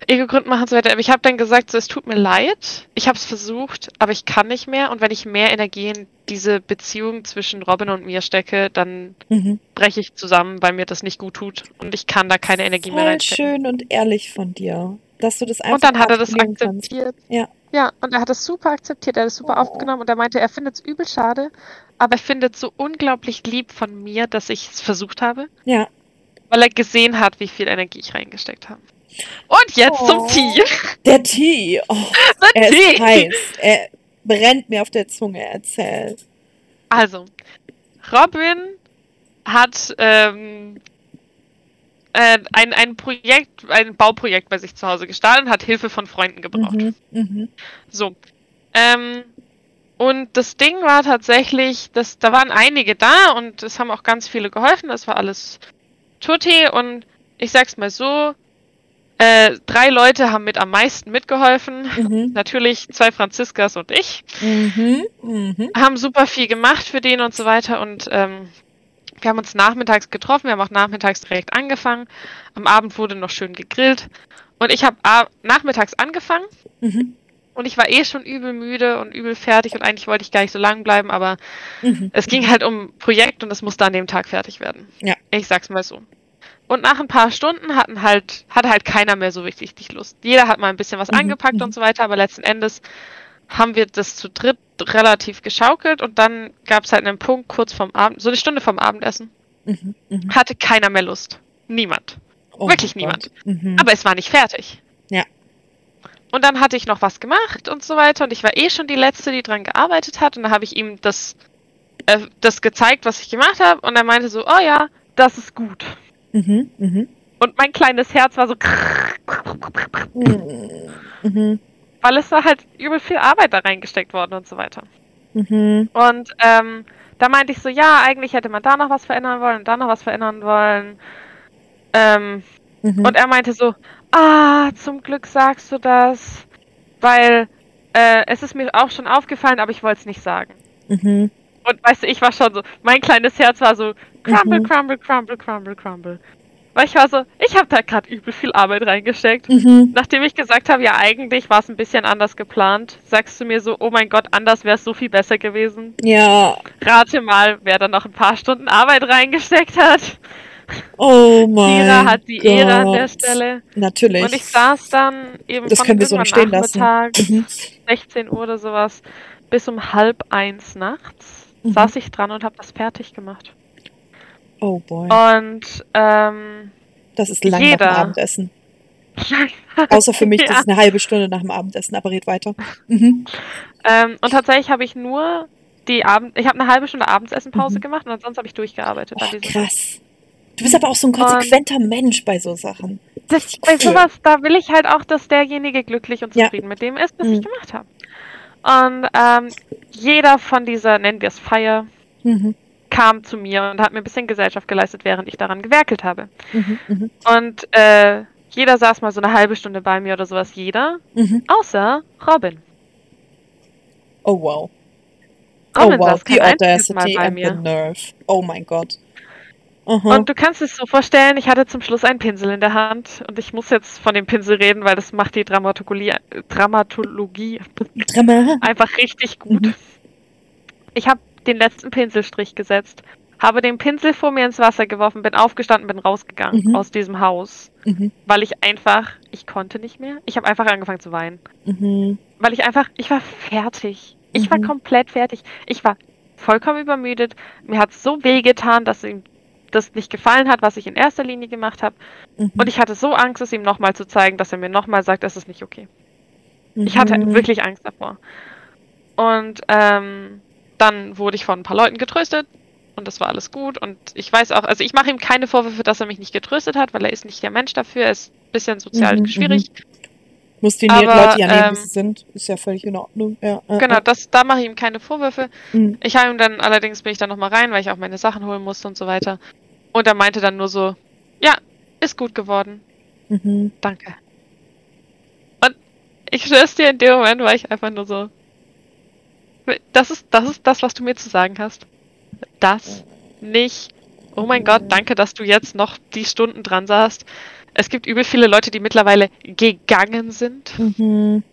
Ego-Gründen mache und so weiter. Aber ich habe dann gesagt, so, es tut mir leid, ich habe es versucht, aber ich kann nicht mehr. Und wenn ich mehr Energie in diese Beziehung zwischen Robin und mir stecke, dann Mhm. breche ich zusammen, weil mir das nicht gut tut. Und ich kann da keine Energie mehr Voll reinstecken. schön und ehrlich von dir, dass du das einfach Und dann hat er das kannst. akzeptiert. Ja. Ja, und er hat das super akzeptiert, er hat es super Oh. aufgenommen und er meinte, er findet es übel schade, aber er findet es so unglaublich lieb von mir, dass ich es versucht habe, Ja. weil er gesehen hat, wie viel Energie ich reingesteckt habe. Und jetzt Oh. zum Tee. Der Tee. Oh, Der er ist Tee. heiß. Er brennt mir auf der Zunge. Erzähl. Also, Robin hat ähm, äh, ein, ein Projekt, ein Bauprojekt bei sich zu Hause gestartet und hat Hilfe von Freunden gebraucht. Mhm. Mhm. So. Ähm, und das Ding war tatsächlich, dass da waren einige da und es haben auch ganz viele geholfen. Das war alles Tutti und ich sag's mal so, äh, drei Leute haben mit am meisten mitgeholfen. Mhm. Natürlich zwei Franziskas und ich. Mhm. Mhm. Haben super viel gemacht für den und so weiter und ähm, wir haben uns nachmittags getroffen, wir haben auch nachmittags direkt angefangen. Am Abend wurde noch schön gegrillt und ich habe nachmittags angefangen Mhm. und ich war eh schon übel müde und übel fertig und eigentlich wollte ich gar nicht so lang bleiben, aber Mhm. es ging halt um Projekt und es musste an dem Tag fertig werden. Ja. Ich sag's mal so. Und nach ein paar Stunden hatten halt, hatte halt keiner mehr so richtig Lust. Jeder hat mal ein bisschen was Mhm, angepackt mhm. und so weiter, aber letzten Endes haben wir das zu dritt relativ geschaukelt und dann gab es halt einen Punkt kurz vorm Abend, so eine Stunde vorm Abendessen, Mhm. Mhm. hatte keiner mehr Lust. Niemand. Oh Wirklich niemand. Mhm. Aber es war nicht fertig. Ja. Und dann hatte ich noch was gemacht und so weiter und ich war eh schon die Letzte, die dran gearbeitet hat und dann habe ich ihm das, äh, das gezeigt, was ich gemacht habe und er meinte so, oh ja, das ist gut. Mhm. Mhm. Und mein kleines Herz war so, Mhm. Weil es war halt übel viel Arbeit da reingesteckt worden und so weiter. Mhm. Und ähm, da meinte ich so, ja, eigentlich hätte man da noch was verändern wollen und da noch was verändern wollen. Ähm, Mhm. Und er meinte so, ah, zum Glück sagst du das, weil äh, es ist mir auch schon aufgefallen, aber ich wollte es nicht sagen. Mhm. Und weißt du, ich war schon so, mein kleines Herz war so, crumble, Mhm. crumble, crumble, crumble, crumble. Weil ich war so, ich habe da gerade übel viel Arbeit reingesteckt. Mhm. Nachdem ich gesagt habe, ja, eigentlich war es ein bisschen anders geplant, sagst du mir so, oh mein Gott, anders wäre es so viel besser gewesen. Ja. Rate mal, wer da noch ein paar Stunden Arbeit reingesteckt hat. Oh mein Kira hat die Gott. Ehre an der Stelle. Natürlich. Und ich saß dann eben Das von so. Nachmittag, Mhm. 16 Uhr oder sowas, bis um halb eins nachts, Mhm. saß ich dran und habe das fertig gemacht. Oh boy. Und ähm, Das ist lang nach jeder- dem Abendessen. Außer für mich, das Ja. ist eine halbe Stunde nach dem Abendessen, aber red weiter. Mhm. ähm, und tatsächlich habe ich nur die Abend, ich habe eine halbe Stunde Abendessenpause Mhm. gemacht und ansonsten habe ich durchgearbeitet. Oh, krass. Du bist aber auch so ein konsequenter Mensch bei so Sachen. Das, bei sowas, da will ich halt auch, dass derjenige glücklich und Ja. zufrieden mit dem ist, was Mhm. ich gemacht habe. Und ähm, jeder von dieser, nennen wir es Feier, Mhm. Kam zu mir und hat mir ein bisschen Gesellschaft geleistet, während ich daran gewerkelt habe. Mhm. Mhm. Und äh, jeder saß mal so eine halbe Stunde bei mir oder sowas, jeder, Mhm. außer Robin. Oh wow. Robin oh wow, the Mal audacity bei and the mir. nerve. Oh mein Gott. Aha. Und du kannst es so vorstellen, ich hatte zum Schluss einen Pinsel in der Hand und ich muss jetzt von dem Pinsel reden, weil das macht die Dramatologie, Dramatologie Drama. einfach richtig gut. Mhm. Ich habe den letzten Pinselstrich gesetzt, habe den Pinsel vor mir ins Wasser geworfen, bin aufgestanden, bin rausgegangen Mhm. aus diesem Haus, Mhm. weil ich einfach, ich konnte nicht mehr. Ich habe einfach angefangen zu weinen, Mhm. weil ich einfach, ich war fertig. Ich war Mhm. komplett fertig. Ich war vollkommen übermüdet. Mir hat so weh getan, dass ihm das nicht gefallen hat, was ich in erster Linie gemacht habe. Mhm. Und ich hatte so Angst, es ihm nochmal zu zeigen, dass er mir nochmal sagt, das ist nicht okay. Ich hatte Mhm. wirklich Angst davor. Und ähm, dann wurde ich von ein paar Leuten getröstet und das war alles gut. Und ich weiß auch, also ich mache ihm keine Vorwürfe, dass er mich nicht getröstet hat, weil er ist nicht der Mensch dafür. Er ist ein bisschen sozial Mhm, schwierig. Muss die aber, Leute ja nehmen, ähm, sind. Ist ja völlig in Ordnung. Ja, äh, Genau, das, da mache ich ihm keine Vorwürfe. Mhm. Ich habe ihm dann allerdings bin ich dann nochmal rein, weil ich auch meine Sachen holen musste und so weiter. Und er meinte dann nur so, Ja, ist gut geworden. Mhm. Danke. Und ich schwör's dir, in dem Moment war ich einfach nur so. Das ist, das ist das, was du mir zu sagen hast. Das nicht. Oh mein Gott, danke, dass du jetzt noch die Stunden dran saßt. Es gibt übel viele Leute, die mittlerweile gegangen sind. Mhm.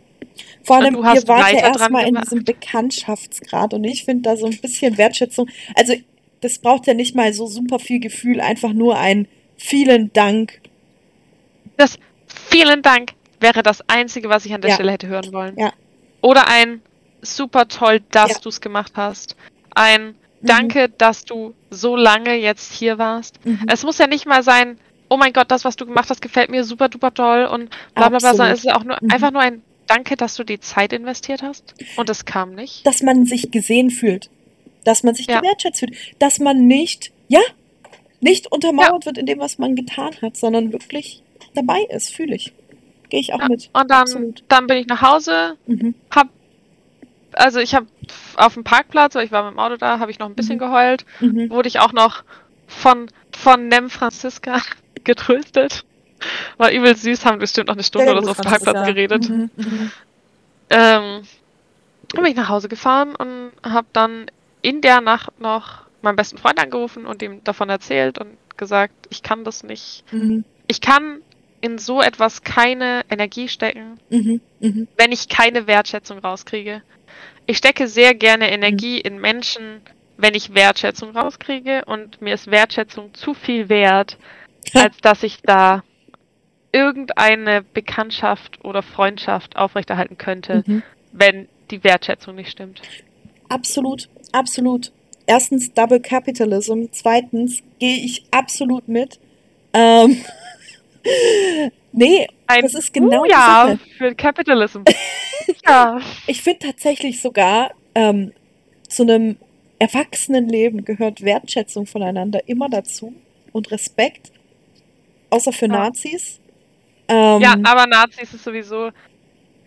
Vor allem, du ihr hast wart ja erstmal in gemacht. diesem Bekanntschaftsgrad und ich finde da so ein bisschen Wertschätzung. Also, das braucht ja nicht mal so super viel Gefühl, einfach nur ein vielen Dank. Das vielen Dank wäre das Einzige, was ich an der Ja. Stelle hätte hören wollen. Ja. Oder ein super toll, dass Ja. du es gemacht hast. Ein Mhm. Danke, dass du so lange jetzt hier warst. Mhm. Es muss ja nicht mal sein, oh mein Gott, das, was du gemacht hast, gefällt mir super duper toll und bla bla bla, sondern es ist auch nur Mhm. einfach nur ein Danke, dass du die Zeit investiert hast. Und es kam nicht. Dass man sich gesehen fühlt. Dass man sich Ja. gewertschätzt fühlt. Dass man nicht, ja, nicht untermauert wird in dem, was man getan hat, sondern wirklich dabei ist, fühle ich. Gehe ich auch Ja. mit. Und dann, Absolut. dann bin ich nach Hause, Mhm. hab, also ich habe auf dem Parkplatz, weil ich war mit dem Auto da, habe ich noch ein bisschen Mhm. geheult. Mhm. Wurde ich auch noch von, von Nem Franziska getröstet. War übel süß, haben bestimmt noch eine Stunde oder so auf dem. Parkplatz geredet. Mhm. Mhm. Ähm, dann bin ich nach Hause gefahren und habe dann in der Nacht noch meinen besten Freund angerufen und ihm davon erzählt und gesagt, ich kann das nicht. Mhm. Ich kann in so etwas keine Energie stecken, Mhm. Mhm. wenn ich keine Wertschätzung rauskriege. Ich stecke sehr gerne Energie in Menschen, wenn ich Wertschätzung rauskriege und mir ist Wertschätzung zu viel wert, als dass ich da irgendeine Bekanntschaft oder Freundschaft aufrechterhalten könnte, Mhm. wenn die Wertschätzung nicht stimmt. Absolut, absolut. Erstens Double Capitalism. Zweitens gehe ich absolut mit. Ähm, nee, Ein das ist genau ja für Capitalism. ja. Ich finde tatsächlich sogar, ähm, zu einem Erwachsenenleben gehört Wertschätzung voneinander immer dazu und Respekt, außer für Ja. Nazis. Ähm, ja, aber Nazis ist sowieso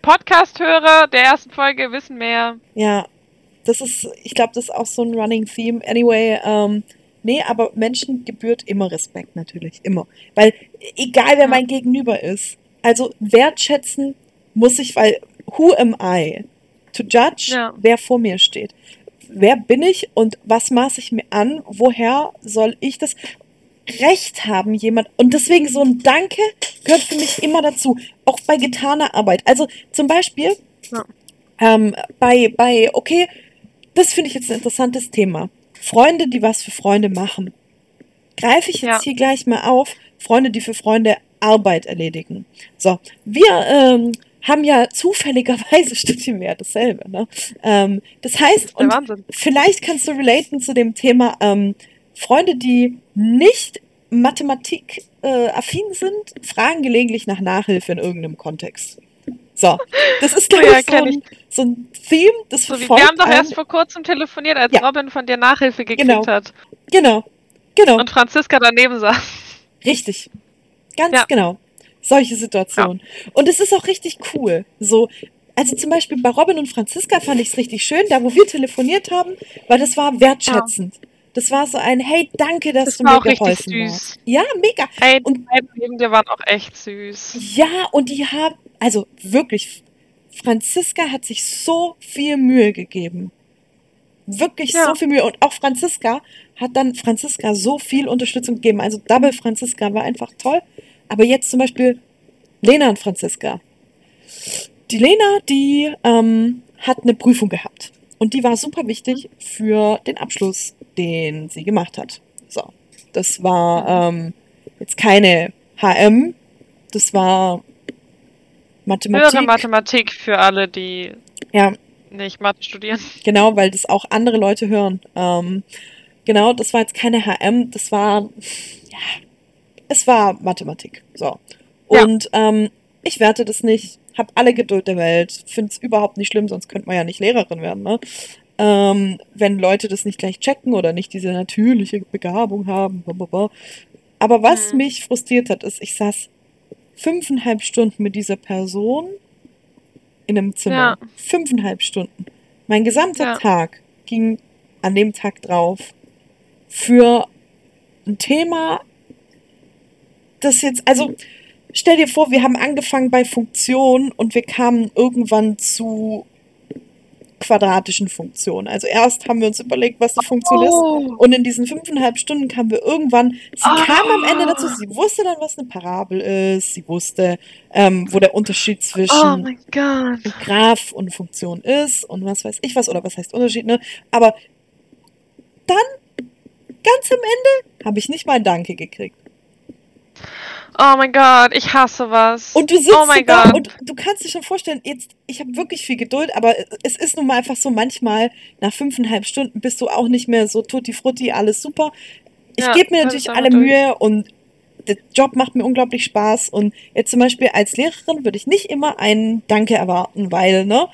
Podcast-Hörer der ersten Folge wissen mehr. Ja, das ist, ich glaube, das ist auch so ein Running Theme. Anyway, ähm, nee, aber Menschen gebührt immer Respekt natürlich, immer. Weil egal wer Ja. mein Gegenüber ist, also wertschätzen muss ich, weil who am I to judge, Ja. wer vor mir steht? Wer bin ich und was maße ich mir an? Woher soll ich das Recht haben, jemand? Und deswegen so ein Danke gehört für mich immer dazu, auch bei getaner Arbeit. Also zum Beispiel, Ja. ähm, bei, bei, okay, das finde ich jetzt ein interessantes Thema. Freunde, die was für Freunde machen. Greife ich jetzt Ja. hier gleich mal auf. Freunde, die für Freunde Arbeit erledigen. So, wir ähm, haben ja zufälligerweise, studieren wir ja dasselbe. Ne? Ähm, das heißt, und Wahnsinn. vielleicht kannst du relaten zu dem Thema ähm, Freunde, die nicht Mathematik äh, affin sind, fragen gelegentlich nach Nachhilfe in irgendeinem Kontext. So, das ist glaube Ja, ich, so ein, so ein Theme, das So verfolgt wir haben doch erst vor kurzem telefoniert, als Ja. Robin von dir Nachhilfe gekriegt Genau. hat. Genau, genau, Und Franziska daneben saß. richtig. Ganz Ja. genau. Solche Situationen. Und es ist auch richtig cool. So, also zum Beispiel bei Robin und Franziska fand ich es richtig schön, da wo wir telefoniert haben, weil das war wertschätzend. Das war so ein, hey, danke, dass Das du mir geholfen süß. hast. Ja, mega. Hey, die Und- beiden neben dir waren auch echt süß. Ja, und die haben, also wirklich, Franziska hat sich so viel Mühe gegeben. Wirklich Ja. so viel Mühe. Und auch Franziska hat dann Franziska so viel Unterstützung gegeben. Also Double Franziska war einfach toll. Aber jetzt zum Beispiel Lena und Franziska. Die Lena, die ähm, hat eine Prüfung gehabt. Und die war super wichtig für den Abschluss, den sie gemacht hat. So, das war ähm, jetzt keine HM, das war Mathematik. Höhere Mathematik für alle, die Ja, nicht Mathe studieren. genau, weil das auch andere Leute hören. Ähm, genau, das war jetzt keine HM, das war, ja, es war Mathematik. So. Ja. Und ähm, ich werte das nicht, hab alle Geduld der Welt, finde es überhaupt nicht schlimm, sonst könnte man ja nicht Lehrerin werden, ne? Ähm, wenn Leute das nicht gleich checken oder nicht diese natürliche Begabung haben. blablabla. Aber was Mhm. mich frustriert hat, ist, ich saß fünfeinhalb Stunden mit dieser Person in einem Zimmer. Ja. Fünfeinhalb Stunden. Mein gesamter Ja. Tag ging an dem Tag drauf für ein Thema, das jetzt, also stell dir vor, wir haben angefangen bei Funktionen und wir kamen irgendwann zu quadratischen Funktionen. Also erst haben wir uns überlegt, was eine Funktion Oh. ist und in diesen fünfeinhalb Stunden kamen wir irgendwann, sie Ah. kam am Ende dazu, sie wusste dann, was eine Parabel ist, sie wusste, ähm, wo der Unterschied zwischen Oh Gott. ein Graph und Funktion ist und was weiß ich was oder was heißt Unterschied, ne? Aber dann, ganz am Ende, habe ich nicht mal ein Danke gekriegt. Oh mein Gott, ich hasse was. Und du sitzt oh da Gott. und du kannst dir schon vorstellen, jetzt, ich habe wirklich viel Geduld, aber es ist nun mal einfach so, manchmal nach fünfeinhalb Stunden bist du auch nicht mehr so tutti frutti, alles super. Ich Ja, gebe mir natürlich alle durch. Mühe und der Job macht mir unglaublich Spaß und jetzt zum Beispiel als Lehrerin würde ich nicht immer ein Danke erwarten, weil, ne,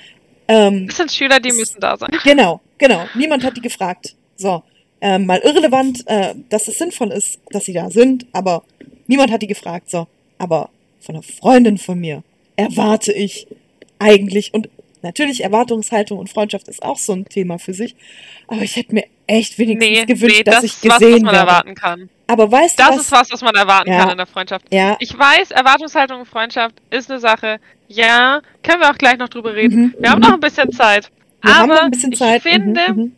ähm, Das sind Schüler, die müssen da sein. Genau, genau. Niemand hat die gefragt. So, ähm, mal irrelevant, äh, dass es sinnvoll ist, dass sie da sind, aber niemand hat die gefragt. So, aber von einer Freundin von mir erwarte ich eigentlich und natürlich Erwartungshaltung und Freundschaft ist auch so ein Thema für sich. Aber ich hätte mir echt wenigstens Nee, gewünscht, nee, dass das ich ist was, was gesehen man werde. erwarten kann. Aber weißt du Das was? ist was, was man erwarten Ja. kann in der Freundschaft. Ja, Ich weiß, Erwartungshaltung und Freundschaft ist eine Sache. Ja, können wir auch gleich noch drüber reden. Mhm, Wir haben noch ein bisschen Zeit. wir haben Aber noch ein bisschen Zeit. ich finde, mhm, mhm.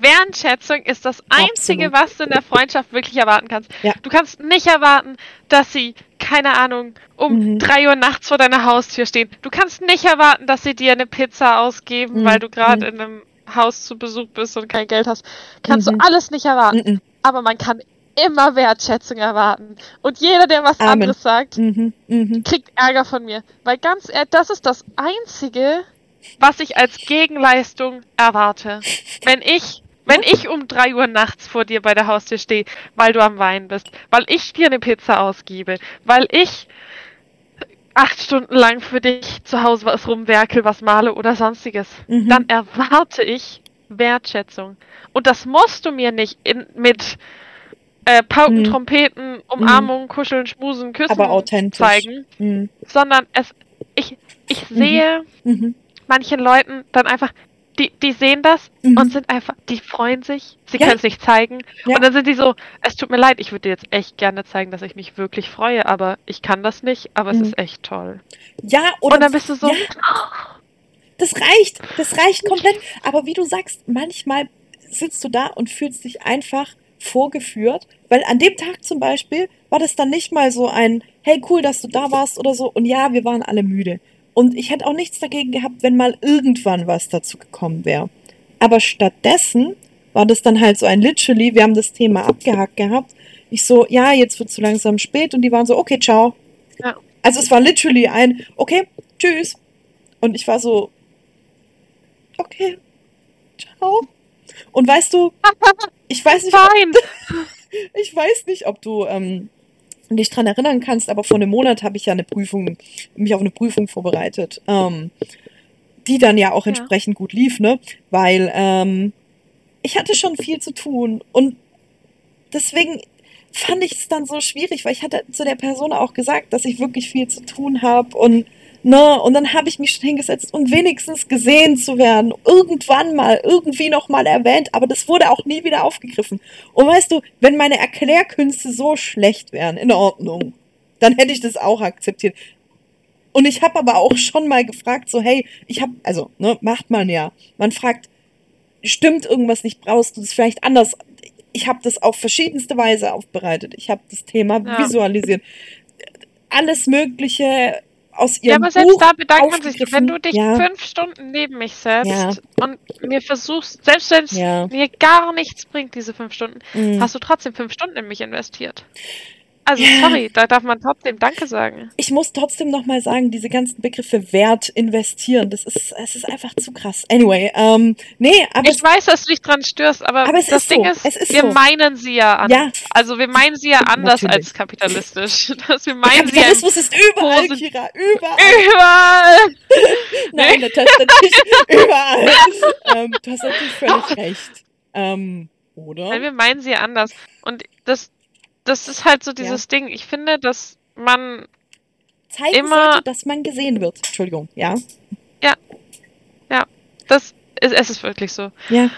Wertschätzung ist das Einzige, Absolut. was du in der Freundschaft wirklich erwarten kannst. Ja. Du kannst nicht erwarten, dass sie, keine Ahnung, um Mhm. drei Uhr nachts vor deiner Haustür stehen. Du kannst nicht erwarten, dass sie dir eine Pizza ausgeben, Mhm. weil du gerade Mhm. in einem Haus zu Besuch bist und kein Geld hast. Kannst Mhm. du alles nicht erwarten. Mhm, Aber man kann immer Wertschätzung erwarten. Und jeder, der was Amen. anderes sagt, mhm, mhm. kriegt Ärger von mir. Weil ganz ehrlich, das ist das Einzige, was ich als Gegenleistung erwarte. Wenn ich, wenn ich um 3 Uhr nachts vor dir bei der Haustür stehe, weil du am Wein bist, weil ich dir eine Pizza ausgebe, weil ich acht Stunden lang für dich zu Hause was rumwerkel, was male oder sonstiges, Mhm. dann erwarte ich Wertschätzung. Und das musst du mir nicht in, mit äh, Pauken, Mhm. Trompeten, Umarmungen, Kuscheln, Schmusen, Küssen zeigen, Mhm, sondern es, ich, ich Mhm. sehe mhm, manchen Leuten dann einfach, die, die sehen das Mhm. und sind einfach, die freuen sich, sie Ja. können es nicht zeigen. Ja. Und dann sind die so, es tut mir leid, ich würde dir jetzt echt gerne zeigen, dass ich mich wirklich freue, aber ich kann das nicht, aber Mhm. es ist echt toll. Ja, oder und dann bist du so, Ja. Das reicht, das reicht komplett. Aber wie du sagst, manchmal sitzt du da und fühlst dich einfach vorgeführt, weil an dem Tag zum Beispiel war das dann nicht mal so ein, hey cool, dass du da warst oder so. Und ja, wir waren alle müde. Und ich hätte auch nichts dagegen gehabt, wenn mal irgendwann was dazu gekommen wäre. Aber stattdessen war das dann halt so ein literally, wir haben das Thema abgehakt gehabt. Ich so, ja, jetzt wird es so langsam spät und die waren so, okay, ciao. Ja. Also es war literally ein, okay, tschüss. Und ich war so, okay, ciao. Und weißt du, ich weiß nicht, fein. ich weiß nicht, ob du ähm, dich dran erinnern kannst, aber vor einem Monat habe ich ja eine Prüfung, mich auf eine Prüfung vorbereitet, ähm, die dann ja auch Ja. entsprechend gut lief, ne? Weil ähm, ich hatte schon viel zu tun und deswegen fand ich es dann so schwierig, weil ich hatte zu der Person auch gesagt, dass ich wirklich viel zu tun habe und ne, und dann habe ich mich schon hingesetzt, um wenigstens gesehen zu werden, irgendwann mal, irgendwie noch mal erwähnt, aber das wurde auch nie wieder aufgegriffen. Und weißt du, wenn meine Erklärkünste so schlecht wären, in Ordnung, dann hätte ich das auch akzeptiert. Und ich habe aber auch schon mal gefragt, so, hey, ich habe, also, ne, macht man ja. Man fragt, stimmt irgendwas nicht, brauchst du das vielleicht anders? Ich habe das auf verschiedenste Weise aufbereitet. Ich habe das Thema Ja. visualisiert. Alles Mögliche aus Ja, ihrem aber selbst Buch da bedankt man sich, wenn du dich ja, fünf Stunden neben mich setzt Ja. und mir versuchst, selbst wenn es ja. mir gar nichts bringt, diese fünf Stunden, mm. hast du trotzdem fünf Stunden in mich investiert. Also, sorry, da darf man trotzdem Danke sagen. ich muss trotzdem noch mal sagen, diese ganzen Begriffe Wert investieren, das ist, es ist einfach zu krass. Anyway, ähm, nee, aber Ich weiß, dass du dich dran störst, aber, Aber es das ist Ding so, ist, es ist wir so. meinen sie ja an. Ja. Also wir meinen sie ja anders Natürlich. als kapitalistisch. Dass wir der meinen sie ja Kapitalismus ist überall, Kira, überall. überall. Nein, das ist natürlich überall. ähm, du hast natürlich völlig recht. Ähm, oder? Nein, wir meinen sie ja anders. Und das, das ist halt so dieses Ding. Ich finde, dass man Zeigen immer- sollte, dass man gesehen wird. Entschuldigung, ja. das ist, es ist wirklich so. Ja.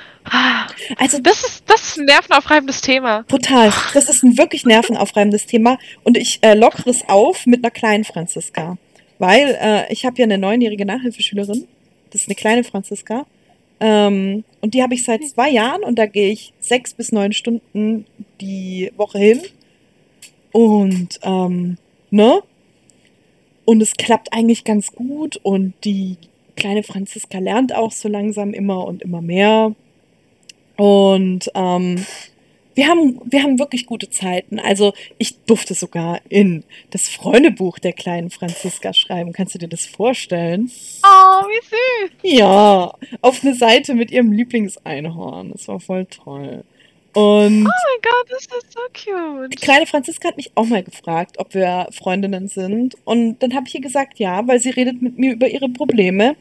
Also Das ist, das ist ein nervenaufreibendes Thema. total. Das ist ein wirklich nervenaufreibendes Thema und ich äh, lockere es auf mit einer kleinen Franziska, weil äh, ich habe ja eine neunjährige Nachhilfeschülerin. Das ist eine kleine Franziska. Ähm, und die habe ich seit zwei Jahren und da gehe ich sechs bis neun Stunden die Woche hin. Und, ähm, ne? Und es klappt eigentlich ganz gut und die kleine Franziska lernt auch so langsam immer und immer mehr. Und ähm, wir haben, wir haben wirklich gute Zeiten. Also ich durfte sogar in das Freundebuch der kleinen Franziska schreiben. Kannst du dir das vorstellen? Oh, wie süß. Ja, auf eine Seite mit ihrem Lieblingseinhorn. Das war voll toll. Und Oh mein Gott, das ist so die cute. kleine Franziska hat mich auch mal gefragt, ob wir Freundinnen sind. Und dann habe ich ihr gesagt, ja, weil sie redet mit mir über ihre Probleme.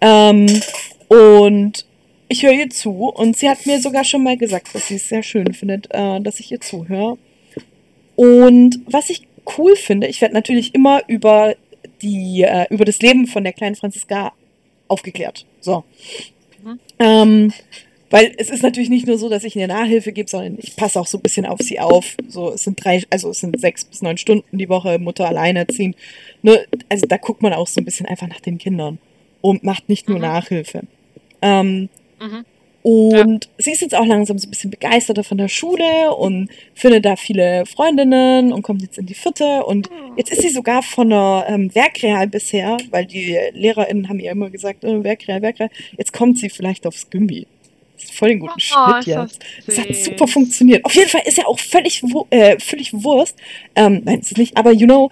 Ähm, und ich höre ihr zu. Und sie hat mir sogar schon mal gesagt, dass sie es sehr schön findet, äh, dass ich ihr zuhöre. Und was ich cool finde, ich werde natürlich immer über die, äh, über das Leben von der kleinen Franziska aufgeklärt. So. Mhm. Ähm, weil es ist natürlich nicht nur so, dass ich ihr Nachhilfe gebe, sondern ich passe auch so ein bisschen auf sie auf. So, es sind drei, also es sind sechs bis neun Stunden die Woche, Mutter alleinerziehend. Ne? Also da guckt man auch so ein bisschen einfach nach den Kindern und macht nicht nur Mhm. Nachhilfe. Ähm, Mhm. und sie ist jetzt auch langsam so ein bisschen begeisterter von der Schule und findet da viele Freundinnen und kommt jetzt in die vierte. Und jetzt ist sie sogar von der ähm, Werkreal bisher, weil die LehrerInnen haben ihr immer gesagt, äh, Werkreal, Werkreal. Jetzt kommt sie vielleicht aufs ist voll den guten Oh, Schnitt das jetzt. Das hat super funktioniert. Auf jeden Fall ist ja auch völlig, äh, völlig Wurst. Ähm, nein, ist es nicht. Aber you know,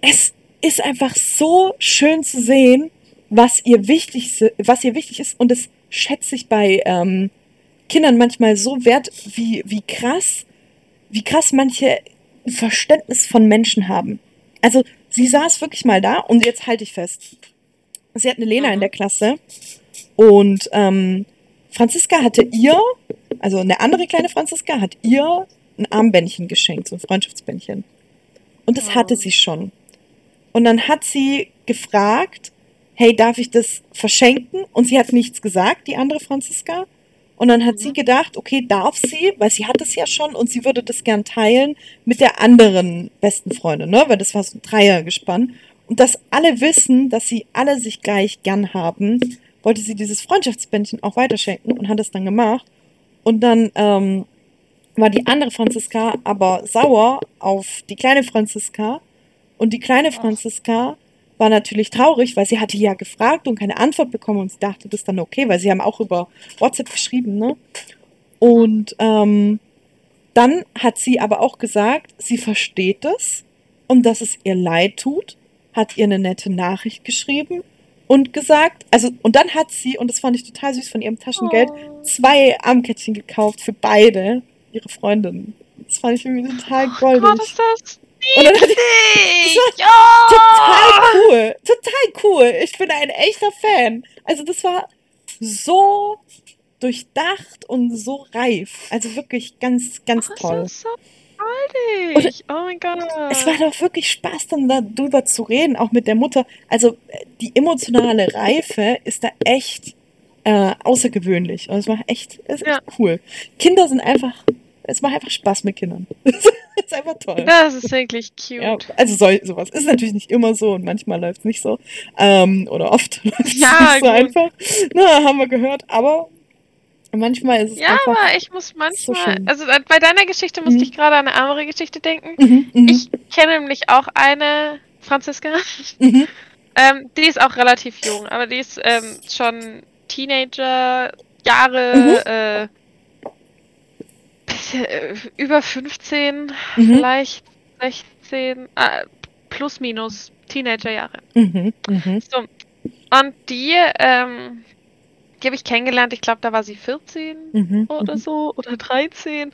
es ist einfach so schön zu sehen, was ihr wichtig, was ihr wichtig ist. Und das schätze ich bei ähm, Kindern manchmal so wert, wie, wie krass, wie krass manche ein Verständnis von Menschen haben. Also sie saß wirklich mal da und jetzt halte ich fest. Sie hat eine Lena in Mhm. der Klasse und ähm, Franziska hatte ihr, also eine andere kleine Franziska, hat ihr ein Armbändchen geschenkt, so ein Freundschaftsbändchen. Und das hatte sie schon. Und dann hat sie gefragt, hey, darf ich das verschenken? Und sie hat nichts gesagt, die andere Franziska. Und dann hat sie Mhm. gedacht, okay, darf sie, weil sie hat es ja schon und sie würde das gern teilen mit der anderen besten Freundin, ne? Weil das war so ein Dreiergespann. Und dass alle wissen, dass sie alle sich gleich gern haben, wollte sie dieses Freundschaftsbändchen auch weiterschenken und hat es dann gemacht. Und dann ähm, war die andere Franziska aber sauer auf die kleine Franziska. Und die kleine. Franziska war natürlich traurig, weil sie hatte ja gefragt und keine Antwort bekommen und sie dachte das dann okay, weil sie haben auch über WhatsApp geschrieben, ne? Und ähm, dann hat sie aber auch gesagt, sie versteht es und dass es ihr leid tut, hat ihr eine nette Nachricht geschrieben und gesagt, also und dann hat sie, und das fand ich total süß von ihrem Taschengeld, Oh. zwei Armkettchen gekauft für beide ihre Freundinnen. Das fand ich irgendwie total Gott, goldig. ist das Und dann hat war Ja. total cool. Total cool. Ich bin ein echter Fan. Also das war so durchdacht und so reif. Also wirklich ganz, ganz Das toll. so goldig. Oh mein Gott. Es war doch wirklich Spaß, dann darüber zu reden, auch mit der Mutter. Also äh, die emotionale Reife ist da echt äh, außergewöhnlich. Und es war echt, es ist Ja. echt cool. Kinder sind einfach, es macht einfach Spaß mit Kindern. Es ist einfach toll. Das ist wirklich cute. Ja, also so, sowas ist natürlich nicht immer so und manchmal läuft es nicht so. Ähm, oder oft läuft es Ja, nicht so gut. einfach. Na, haben wir gehört, aber manchmal ist es Ja, einfach. aber ich muss manchmal, schön. also bei deiner Geschichte musste Mhm. ich gerade an eine andere Geschichte denken. Mhm, mhm, Ich kenne nämlich auch eine Franziska. mhm, Ähm, die ist auch relativ jung, aber die ist ähm, schon Teenager, Jahre, Mhm. äh, über 15, Mhm. vielleicht 16, äh, plus minus Teenagerjahre. mhm, mhm, So. Und die, ähm, die habe ich kennengelernt, ich glaube, da war sie 14 mhm, oder so, oder 13.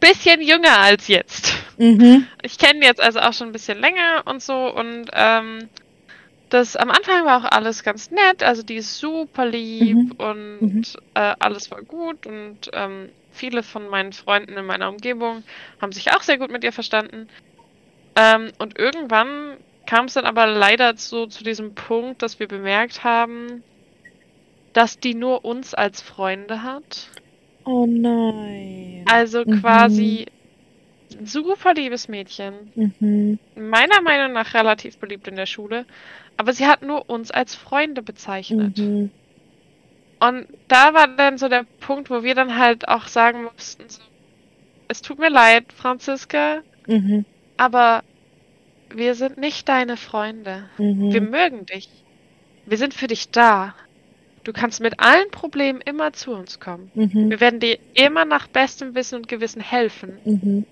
Bisschen jünger als jetzt. mhm, Ich kenne die jetzt also auch schon ein bisschen länger und so und ähm, das am Anfang war auch alles ganz nett. Also die ist super lieb Mhm. und Mhm. äh, alles war gut und ähm, viele von meinen Freunden in meiner Umgebung haben sich auch sehr gut mit ihr verstanden. Ähm, und irgendwann kam es dann aber leider so zu diesem Punkt, dass wir bemerkt haben, dass die nur uns als Freunde hat Oh nein. Also Mhm. quasi ein super liebes Mädchen. Mhm. Meiner Meinung nach relativ beliebt in der Schule. Aber sie hat nur uns als Freunde bezeichnet. Mhm. Und da war dann so der Punkt, wo wir dann halt auch sagen mussten, so, es tut mir leid, Franziska, Mhm. aber wir sind nicht deine Freunde. Wir Mhm. mögen dich. Wir sind für dich da. Du kannst mit allen Problemen immer zu uns kommen. Mhm. Wir werden dir immer nach bestem Wissen und Gewissen helfen, Mhm.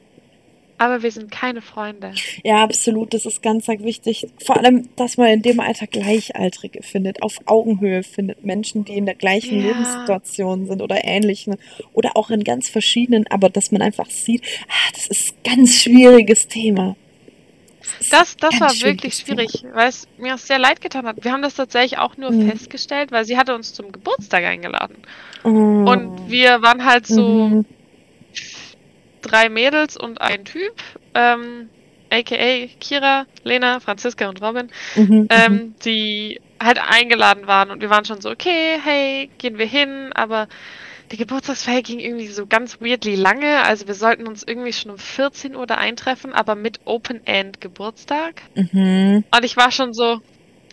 Aber wir sind keine Freunde. Ja, absolut. Das ist ganz, ganz wichtig. Vor allem, dass man in dem Alter Gleichaltrige findet, auf Augenhöhe findet, Menschen, die in der gleichen Ja. Lebenssituation sind oder ähnlichen oder auch in ganz verschiedenen, aber dass man einfach sieht, ah, das ist ein ganz schwieriges Thema. Das, das war wirklich schwierig, weil es mir auch sehr leid getan hat. Wir haben das tatsächlich auch nur Mhm. festgestellt, weil sie hatte uns zum Geburtstag eingeladen. Oh. Und wir waren halt so Mhm. Drei Mädels und ein Typ, ähm, aka Kira, Lena, Franziska und Robin, Mhm. ähm, die halt eingeladen waren und wir waren schon so, okay, hey, gehen wir hin, aber die Geburtstagsfeier ging irgendwie so ganz weirdly lange, also wir sollten uns irgendwie schon um 14 Uhr da eintreffen, aber mit Open-End Geburtstag. Mhm. Und ich war schon so,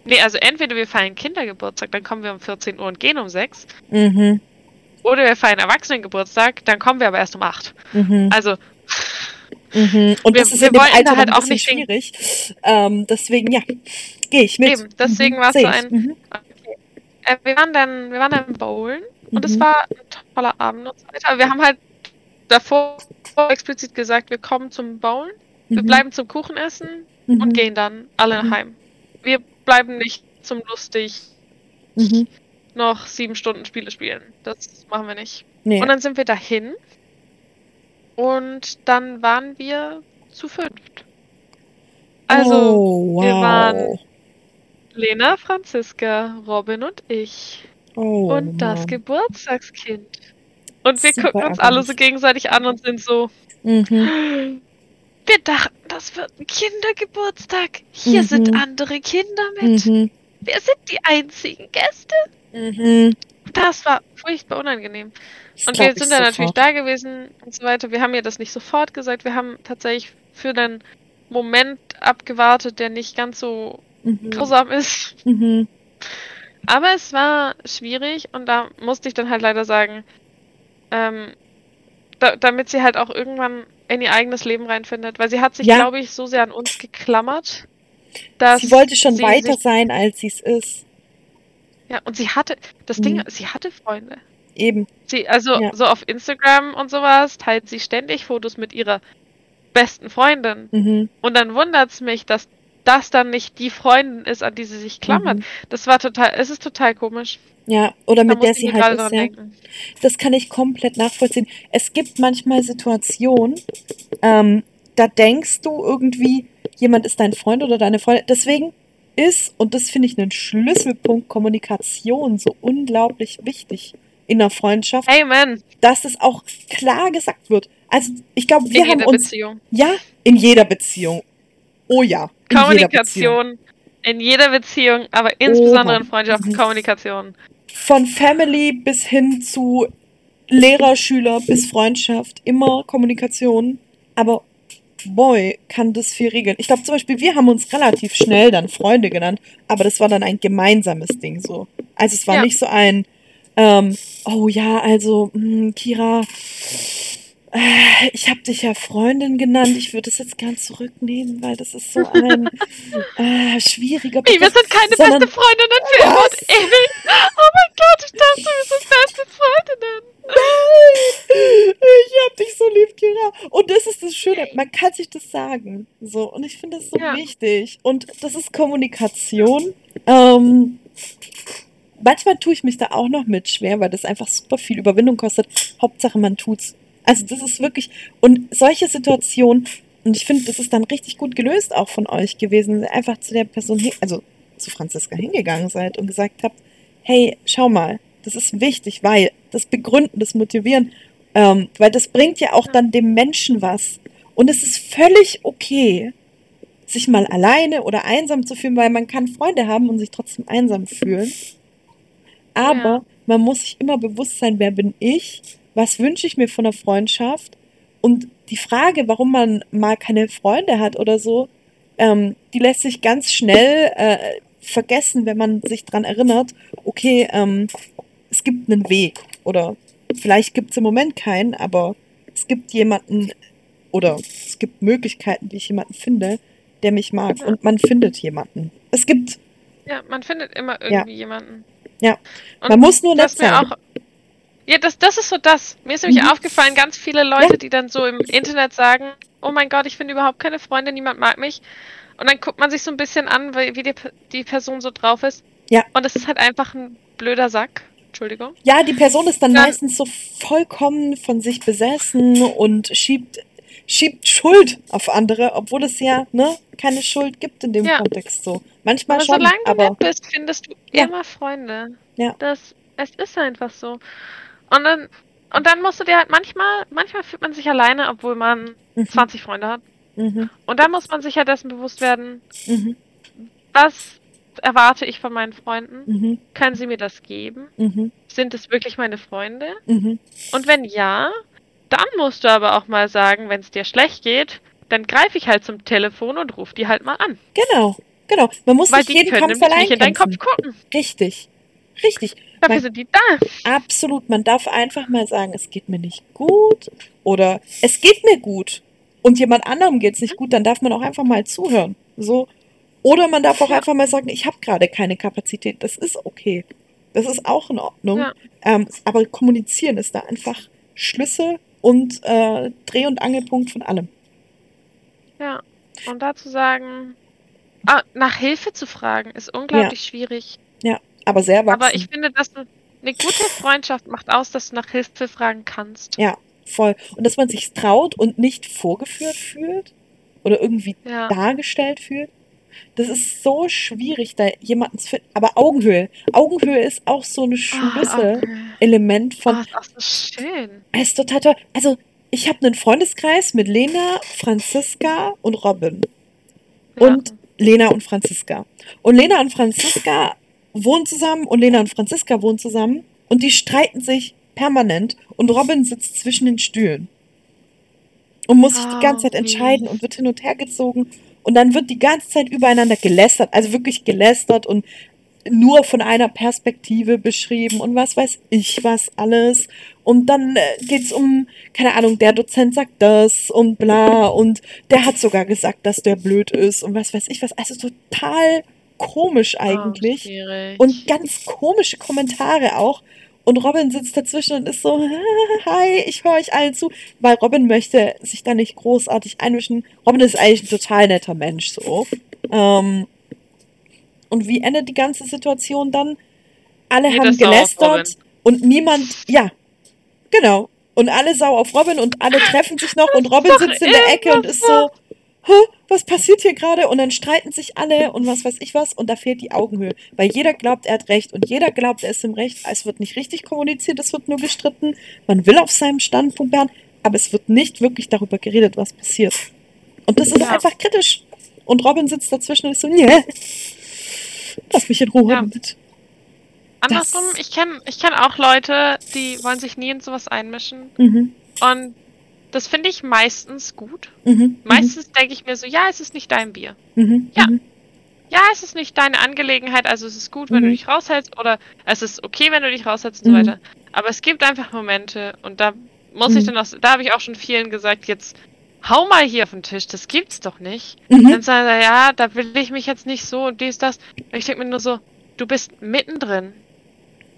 nee, also entweder wir feiern Kindergeburtstag, dann kommen wir um 14 Uhr und gehen um 6, Mhm. Oder wir feiern Erwachsenengeburtstag, dann kommen wir aber erst um 8. Mhm. Also, Mhm. Und Wir- das ist wir in dem Alter halt auch nicht schwierig. Ähm, deswegen, ja, gehe ich mit. Eben, deswegen Mhm. war's Seh so ein- Mhm. äh, wir waren dann, wir waren dann bowlen und es Mhm. war ein toller Abend und so weiter. Aber wir haben halt davor explizit gesagt, wir kommen zum Bowlen, wir Mhm. bleiben zum Kuchen essen und gehen dann alle nach heim. Wir bleiben nicht zum lustig Mhm. Noch sieben Stunden Spiele spielen. Das machen wir nicht. Nee. Und dann sind wir dahin und dann waren wir zu fünft. Also oh, wow. wir waren- Lena, Franziska, Robin und ich. oh, und das wow. Geburtstagskind. Und wir Super gucken uns alle so gegenseitig an und sind so, Mhm. wir dachten, das wird ein Kindergeburtstag. Hier Mhm. sind andere Kinder mit. Mhm. Wir sind die einzigen Gäste. Mhm. Das war furchtbar unangenehm. Das Und wir sind dann natürlich da gewesen und so weiter. Wir haben ihr das nicht sofort gesagt. Wir haben tatsächlich für einen Moment abgewartet, der nicht ganz so Mhm. grausam ist. Mhm. Aber es war schwierig und da musste ich dann halt leider sagen, ähm, da, damit sie halt auch irgendwann in ihr eigenes Leben reinfindet, weil sie hat sich, Ja. glaube ich, so sehr an uns geklammert, dass Sie wollte schon sie weiter sein, als sie es ist. Ja, und sie hatte, das Ding, Mhm. sie hatte Freunde. Eben. Sie, also Ja. so auf Instagram und sowas teilt sie ständig Fotos mit ihrer besten Freundin. Mhm. Und dann wundert's mich, dass das dann nicht die Freundin ist, an die sie sich klammert. Mhm. Das war total, es ist total komisch. Ja, oder Da mit der sie halt ist, ja. denken. Das kann ich komplett nachvollziehen. Es gibt manchmal Situationen, ähm, da denkst du irgendwie, jemand ist dein Freund oder deine Freundin. Deswegen ist, und das finde ich einen Schlüsselpunkt, Kommunikation so unglaublich wichtig in der Freundschaft, Amen. dass es auch klar gesagt wird. Also ich glaube, wir in haben jeder uns, Beziehung. ja, in jeder Beziehung. Oh ja, in jeder. Kommunikation in jeder Beziehung, aber insbesondere Oha. in Freundschaften. Kommunikation. Von Family bis hin zu Lehrer, Schüler bis Freundschaft, immer Kommunikation. Aber boy, kann das viel regeln. Ich glaube zum Beispiel, wir haben uns relativ schnell dann Freunde genannt, aber das war dann ein gemeinsames Ding so. Also es war Ja. nicht so ein, ähm, oh ja, also mh, Kira, äh, ich habe dich ja Freundin genannt. Ich würde es jetzt gern zurücknehmen, weil das ist so ein äh, schwieriger Wie, wir Begriff. sind keine sondern- beste Freundinnen für immer und ewig. Oh mein Gott, ich dachte, wir sind beste Freundinnen. Nein, ich hab dich so lieb, Kira. Und das ist das Schöne, man kann sich das sagen. So, und ich finde das so Ja. wichtig. Und das ist Kommunikation. Ähm, manchmal tue ich mich da auch noch mit schwer, weil das einfach super viel Überwindung kostet. Hauptsache, man tut's. Also, das ist wirklich, und solche Situationen, und ich finde, das ist dann richtig gut gelöst auch von euch gewesen, dass ihr einfach zu der Person, also zu Franziska hingegangen seid und gesagt habt, hey, schau mal, das ist wichtig, weil das Begründen, das Motivieren, ähm, weil das bringt ja auch dann dem Menschen was. Und es ist völlig okay, sich mal alleine oder einsam zu fühlen, weil man kann Freunde haben und sich trotzdem einsam fühlen. Aber Ja. man muss sich immer bewusst sein, wer bin ich was wünsche ich mir von einer Freundschaft? Und die Frage, warum man mal keine Freunde hat oder so, ähm, die lässt sich ganz schnell äh, vergessen, wenn man sich dran erinnert, okay, ähm, es gibt einen Weg oder vielleicht gibt es im Moment keinen, aber es gibt jemanden oder es gibt Möglichkeiten, wie ich jemanden finde, der mich mag Ja. und man findet jemanden. Es gibt, Ja, man findet immer irgendwie jemanden. ja, Und man muss nur nett sein. auch. Ja, das, das ist so das. Mir ist nämlich Mhm. aufgefallen, ganz viele Leute, die dann so im Internet sagen, oh mein Gott, ich finde überhaupt keine Freunde, niemand mag mich. Und dann guckt man sich so ein bisschen an, wie, wie die, die Person so drauf ist. Ja. Und es ist halt einfach ein blöder Sack. Entschuldigung. Ja, die Person ist dann Dann- meistens so vollkommen von sich besessen und schiebt, schiebt Schuld auf andere, obwohl es ja ne, keine Schuld gibt in dem Ja. Kontext so. Manchmal Aber schon, solange du aber nett bist, findest du Ja. immer Freunde. Ja. Das, es ist einfach so. Und dann, und dann musst du dir halt manchmal, manchmal fühlt man sich alleine, obwohl man mhm, 20 Freunde hat. mhm, Und dann muss man sich ja dessen bewusst werden, mhm, was erwarte ich von meinen Freunden? mhm, Können sie mir das geben? mhm, Sind es wirklich meine Freunde? mhm. Und wenn ja, dann musst du aber auch mal sagen, wenn es dir schlecht geht, dann greife ich halt zum Telefon und rufe die halt mal an. Genau, genau. Man muss Weil nicht jeden Kampf allein nicht in deinen Kopf gucken. Richtig, richtig. Dafür sind die da. Absolut. Man darf einfach mal sagen, es geht mir nicht gut oder es geht mir gut und jemand anderem geht es nicht gut, dann darf man auch einfach mal zuhören. So. Oder man darf auch Ja. einfach mal sagen, ich habe gerade keine Kapazität. Das ist okay. Das ist auch in Ordnung. Ja. Ähm, aber kommunizieren ist da einfach Schlüssel und äh, Dreh- und Angelpunkt von allem. Ja. Und dazu sagen, ah, nach Hilfe zu fragen, ist unglaublich schwierig. Aber sehr erwachsen. Aber ich finde, dass du, eine gute Freundschaft macht aus, dass du nach Hilfe fragen kannst. Ja, voll. Und dass man sich traut und nicht vorgeführt fühlt oder irgendwie Ja. dargestellt fühlt. Das ist so schwierig, da jemanden zu finden. Aber Augenhöhe. Augenhöhe ist auch so ein Ah, Schlüsselelement okay. von. Oh, ist auch so schön. Es ist total toll. Also, ich habe einen Freundeskreis mit Lena, Franziska und Robin. Ja. Und Lena und Franziska. Und Lena und Franziska wohnen zusammen und Lena und Franziska wohnen zusammen und die streiten sich permanent und Robin sitzt zwischen den Stühlen und muss sich die Ah, ganze Zeit entscheiden und wird hin und her gezogen und dann wird die ganze Zeit übereinander gelästert, also wirklich gelästert und nur von einer Perspektive beschrieben und was weiß ich was alles. Und dann äh, geht's um, keine Ahnung, der Dozent sagt das und bla und der hat sogar gesagt, dass der blöd ist und was weiß ich was. Also total komisch Oh, eigentlich. schwierig. Und ganz komische Kommentare auch. Und Robin sitzt dazwischen und ist so, hi, ich höre euch allen zu. Weil Robin möchte sich da nicht großartig einmischen. Robin ist eigentlich ein total netter Mensch, so. Ähm, und wie endet die ganze Situation dann? Alle Jeder haben gelästert und niemand, ja, genau. Und alle sauer auf Robin und alle treffen sich noch und Robin sitzt in der Ecke und ist so, Hä, was passiert hier gerade? Und dann streiten sich alle und was weiß ich was und da fehlt die Augenhöhe. Weil jeder glaubt, er hat recht und jeder glaubt, er ist im Recht. Es wird nicht richtig kommuniziert, es wird nur gestritten. Man will auf seinem Standpunkt beharren, aber es wird nicht wirklich darüber geredet, was passiert. Und das ist Ja. einfach kritisch. Und Robin sitzt dazwischen und ist so, nee, lass mich in Ruhe Ja. damit. Andersrum, das- ich kenne ich kenn auch Leute, die wollen sich nie in sowas einmischen. Mhm, Und das finde ich meistens gut. mhm, Meistens denke ich mir so, ja, es ist nicht dein Bier. mhm, mhm, Ja. mhm, Ja, es ist nicht deine Angelegenheit, also es ist gut, wenn du Mhm. dich raushältst oder es ist okay, wenn du dich raushältst und Mhm. so weiter. Aber es gibt einfach Momente und da muss ich Mhm. dann auch, da habe ich auch schon vielen gesagt, jetzt hau mal hier auf den Tisch, das gibt's doch nicht. mhm. Dann sagen sie, ja, da will ich mich jetzt nicht so und dies, das. Und ich denke mir nur so, du bist mittendrin.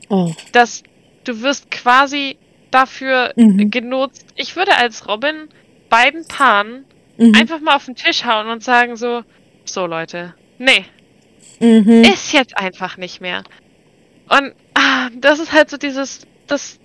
Oh, dass du wirst quasi dafür Mhm. genutzt. Ich würde als Robin beiden Paaren mhm, einfach mal auf den Tisch hauen und sagen so, so Leute, nee, mhm, ist jetzt einfach nicht mehr. Und ah, das ist halt so dieses, das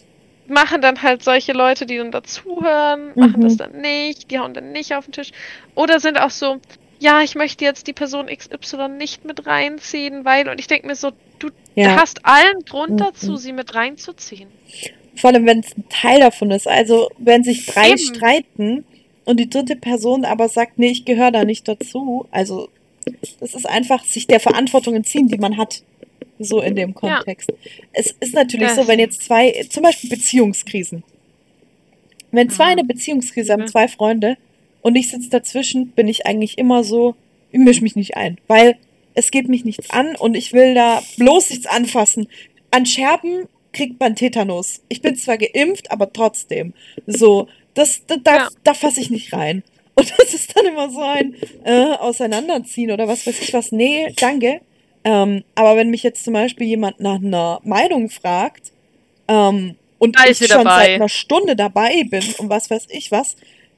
machen dann halt solche Leute, die dann dazuhören, machen Mhm. das dann nicht, die hauen dann nicht auf den Tisch. Oder sind auch so, ja, ich möchte jetzt die Person XY nicht mit reinziehen, weil, und ich denke mir so, du ja. hast allen Grund Mhm. dazu, sie mit reinzuziehen. Vor allem, wenn es ein Teil davon ist. Also, wenn sich drei Eben. streiten und die dritte Person aber sagt, nee, ich gehöre da nicht dazu. Also, das ist einfach sich der Verantwortung entziehen, die man hat. So in dem Ja. Kontext. Es ist natürlich Ja. so, wenn jetzt zwei, zum Beispiel Beziehungskrisen. Wenn zwei Ah. eine Beziehungskrise haben, Mhm. zwei Freunde, und ich sitze dazwischen, bin ich eigentlich immer so, ich mische mich nicht ein, weil es geht mich nichts an und ich will da bloß nichts anfassen. An Scherben kriegt man Tetanus. Ich bin zwar geimpft, aber trotzdem. So, das, da, da, Ja. da fasse ich nicht rein. Und das ist dann immer so ein äh, Auseinanderziehen oder was weiß ich was. Nee, danke. Ähm, aber wenn mich jetzt zum Beispiel jemand nach einer Meinung fragt ähm, und Da ich schon dabei. seit einer Stunde dabei bin und was weiß ich was,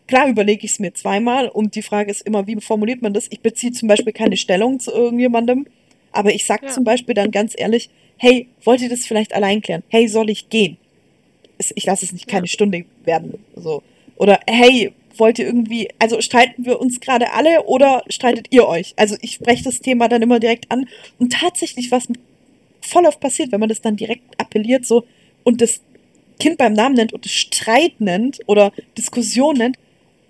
klar überlege ich es mir zweimal und die Frage ist immer, wie formuliert man das? Ich beziehe zum Beispiel keine Stellung zu irgendjemandem, aber ich sage Ja. zum Beispiel dann ganz ehrlich, hey, wollt ihr das vielleicht allein klären? Hey, soll ich gehen? Ich lasse es nicht keine Ja. Stunde werden. So. Oder hey, wollt ihr irgendwie, also streiten wir uns gerade alle oder streitet ihr euch? Also ich spreche das Thema dann immer direkt an und tatsächlich, was voll oft passiert, wenn man das dann direkt appelliert so und das Kind beim Namen nennt und es Streit nennt oder Diskussion nennt,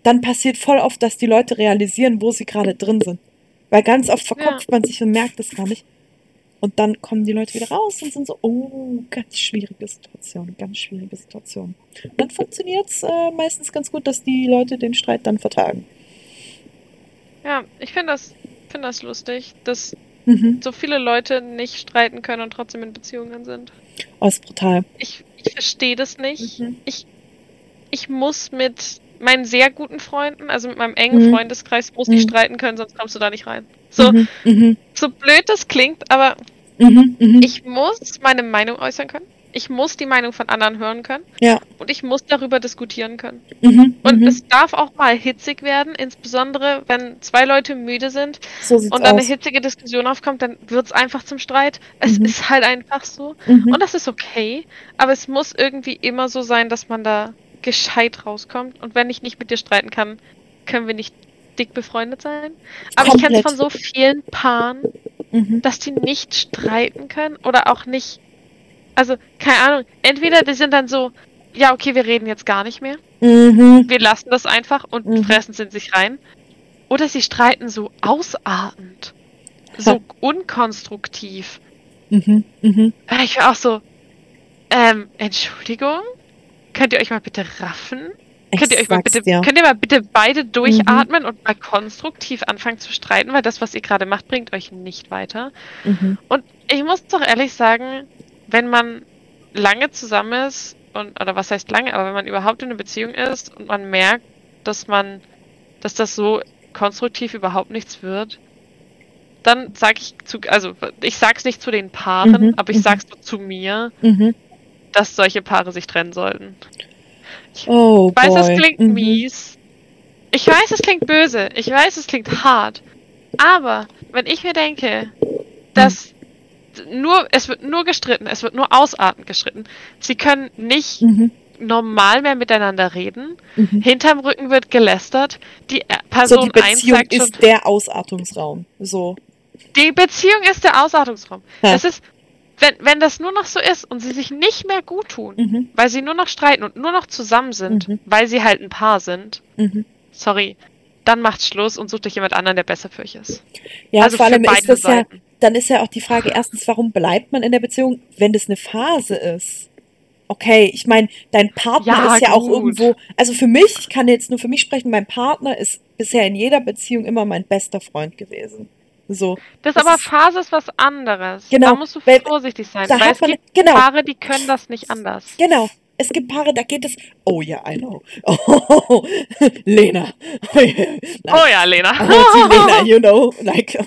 dann passiert voll oft, dass die Leute realisieren, wo sie gerade drin sind. Weil ganz oft verkopft man sich und merkt es gar nicht. Und dann kommen die Leute wieder raus und sind so, oh, ganz schwierige Situation, ganz schwierige Situation. Und dann funktioniert es äh, meistens ganz gut, dass die Leute den Streit dann vertagen. Ja, ich finde das, finde das lustig, dass Mhm. so viele Leute nicht streiten können und trotzdem in Beziehungen sind. Oh, ist brutal. Ich, ich verstehe das nicht. Mhm. Ich, ich muss mit meinen sehr guten Freunden, also mit meinem engen Mhm. Freundeskreis, muss ich Mhm. streiten können, sonst kommst du da nicht rein. So, Mhm. Mhm. so blöd das klingt, aber Mhm. Mhm. ich muss meine Meinung äußern können. Ich muss die Meinung von anderen hören können. Ja. Und ich muss darüber diskutieren können. Mhm. Und es darf auch mal hitzig werden, insbesondere wenn zwei Leute müde sind so und dann eine aus. hitzige Diskussion aufkommt, dann wird es einfach zum Streit. Es ist halt einfach so. Und das ist okay, aber es muss irgendwie immer so sein, dass man da gescheit rauskommt. Und wenn ich nicht mit dir streiten kann, können wir nicht dick befreundet sein. Aber ich kenne es Komplett. von so vielen Paaren, Mhm. dass die nicht streiten können oder auch nicht. Also, keine Ahnung. Entweder die sind dann so, ja, okay, wir reden jetzt gar nicht mehr. Mhm. Wir lassen das einfach und Mhm. fressen es in sich rein. Oder sie streiten so ausartend. So Ha. unkonstruktiv. Mhm. Mhm. Ja, Ich war auch so, ähm, Entschuldigung? Könnt ihr euch mal bitte raffen? Ich Könnt ihr euch mal bitte, dir. könnt ihr mal bitte beide Mhm. durchatmen und mal konstruktiv anfangen zu streiten, weil das, was ihr gerade macht, bringt euch nicht weiter. Mhm. Und ich muss doch ehrlich sagen, wenn man lange zusammen ist, und, oder was heißt lange, aber wenn man überhaupt in einer Beziehung ist und man merkt, dass man, dass das so konstruktiv überhaupt nichts wird, dann sage ich zu, also ich sag's nicht zu den Paaren, Mhm, aber ich mhm. sag's so zu mir, Mhm. dass solche Paare sich trennen sollten. Oh, Ich weiß, boy. es klingt Mhm. mies. Ich weiß, es klingt böse. Ich weiß, es klingt hart. Aber wenn ich mir denke, dass nur, es wird nur gestritten, es wird nur ausartend gestritten. Sie können nicht Mhm. normal mehr miteinander reden. Mhm. Hinterm Rücken wird gelästert. Die äh, So, Person die 1 Beziehung sagt schon, ist der Ausartungsraum. So. die Beziehung ist der Ausartungsraum. Ja. Es ist, wenn, wenn das nur noch so ist und sie sich nicht mehr gut tun, Mhm. weil sie nur noch streiten und nur noch zusammen sind, Mhm. weil sie halt ein Paar sind, Mhm. sorry, dann macht Schluss und sucht euch jemand anderen, der besser für euch ist. Ja, also vor allem ist das ja, Seiten. dann ist ja auch die Frage erstens, warum bleibt man in der Beziehung, wenn das eine Phase ist? Okay, ich meine, dein Partner Ja, ist ja auch gut. irgendwo, also für mich, ich kann jetzt nur für mich sprechen, mein Partner ist bisher in jeder Beziehung immer mein bester Freund gewesen. So, Das, Das aber ist- Phase ist was anderes. Genau, Da musst du vorsichtig sein, da weil es man- gibt genau. Paare, die können das nicht anders. genau. Es gibt Paare, da geht es, oh ja, I know. Oh, Lena. Oh, yeah. Oh ja, Lena. Oh, Lena, you know, like,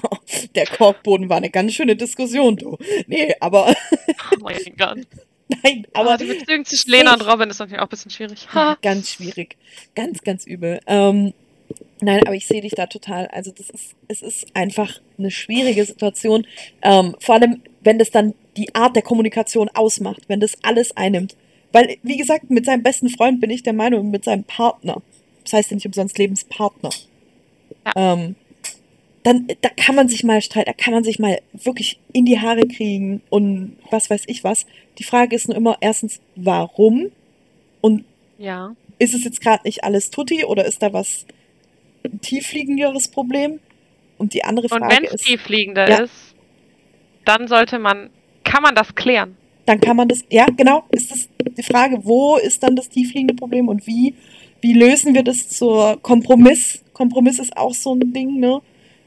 der Korkboden war eine ganz schöne Diskussion, du. Nee, aber, oh mein Gott. nein, Aber aber die Beziehung zwischen Lena und Robin ist natürlich auch ein bisschen schwierig. Ha. ganz schwierig. Ganz, ganz übel. Ähm, nein, aber ich sehe dich da total. Also das ist, es ist einfach eine schwierige Situation. Ähm, vor allem, wenn das dann die Art der Kommunikation ausmacht, wenn das alles einnimmt. Weil, wie gesagt, mit seinem besten Freund bin ich der Meinung, mit seinem Partner. Das heißt ja nicht umsonst Lebenspartner. Ähm, dann, da kann man sich mal streiten, da kann man sich mal wirklich in die Haare kriegen und was weiß ich was. Die Frage ist nur immer erstens, warum? Und Ja. ist es jetzt gerade nicht alles tutti oder ist da was ein tiefliegenderes Problem? Und die andere Und Frage wenn es ist, tiefliegender Ja. ist, dann sollte man, kann man das klären. dann kann man das, ja, genau, ist das, die Frage, wo ist dann das tiefliegende Problem und wie, wie lösen wir das zur Kompromiss? Kompromiss ist auch so ein Ding, ne?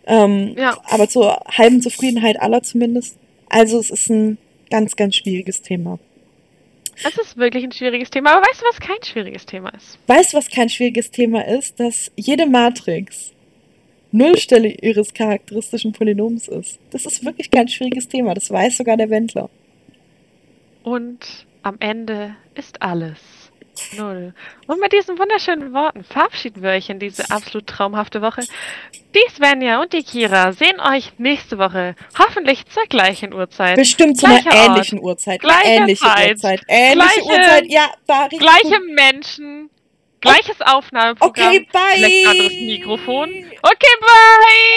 Ähm, Ja. Aber zur halben Zufriedenheit aller zumindest. Also es ist ein ganz, ganz schwieriges Thema. Es ist wirklich ein schwieriges Thema, aber weißt du, was kein schwieriges Thema ist? Weißt du, was kein schwieriges Thema ist? Dass jede Matrix Nullstelle ihres charakteristischen Polynoms ist. Das ist wirklich kein schwieriges Thema. Das weiß sogar der Wendler. Und am Ende ist alles null. Und mit diesen wunderschönen Worten verabschieden wir euch in diese absolut traumhafte Woche. Die Svenja und die Kira sehen euch nächste Woche, hoffentlich zur gleichen Uhrzeit. Bestimmt zu einer Gleicher Ort, ähnlichen Uhrzeit. gleiche ähnliche Zeit, Uhrzeit. Ähnliche gleiche- Uhrzeit. Ja, war richtig. Gleiche gut. Menschen, gleiches Aufnahmeprogramm, Okay, bye. vielleicht anderes Mikrofon. Okay, bye!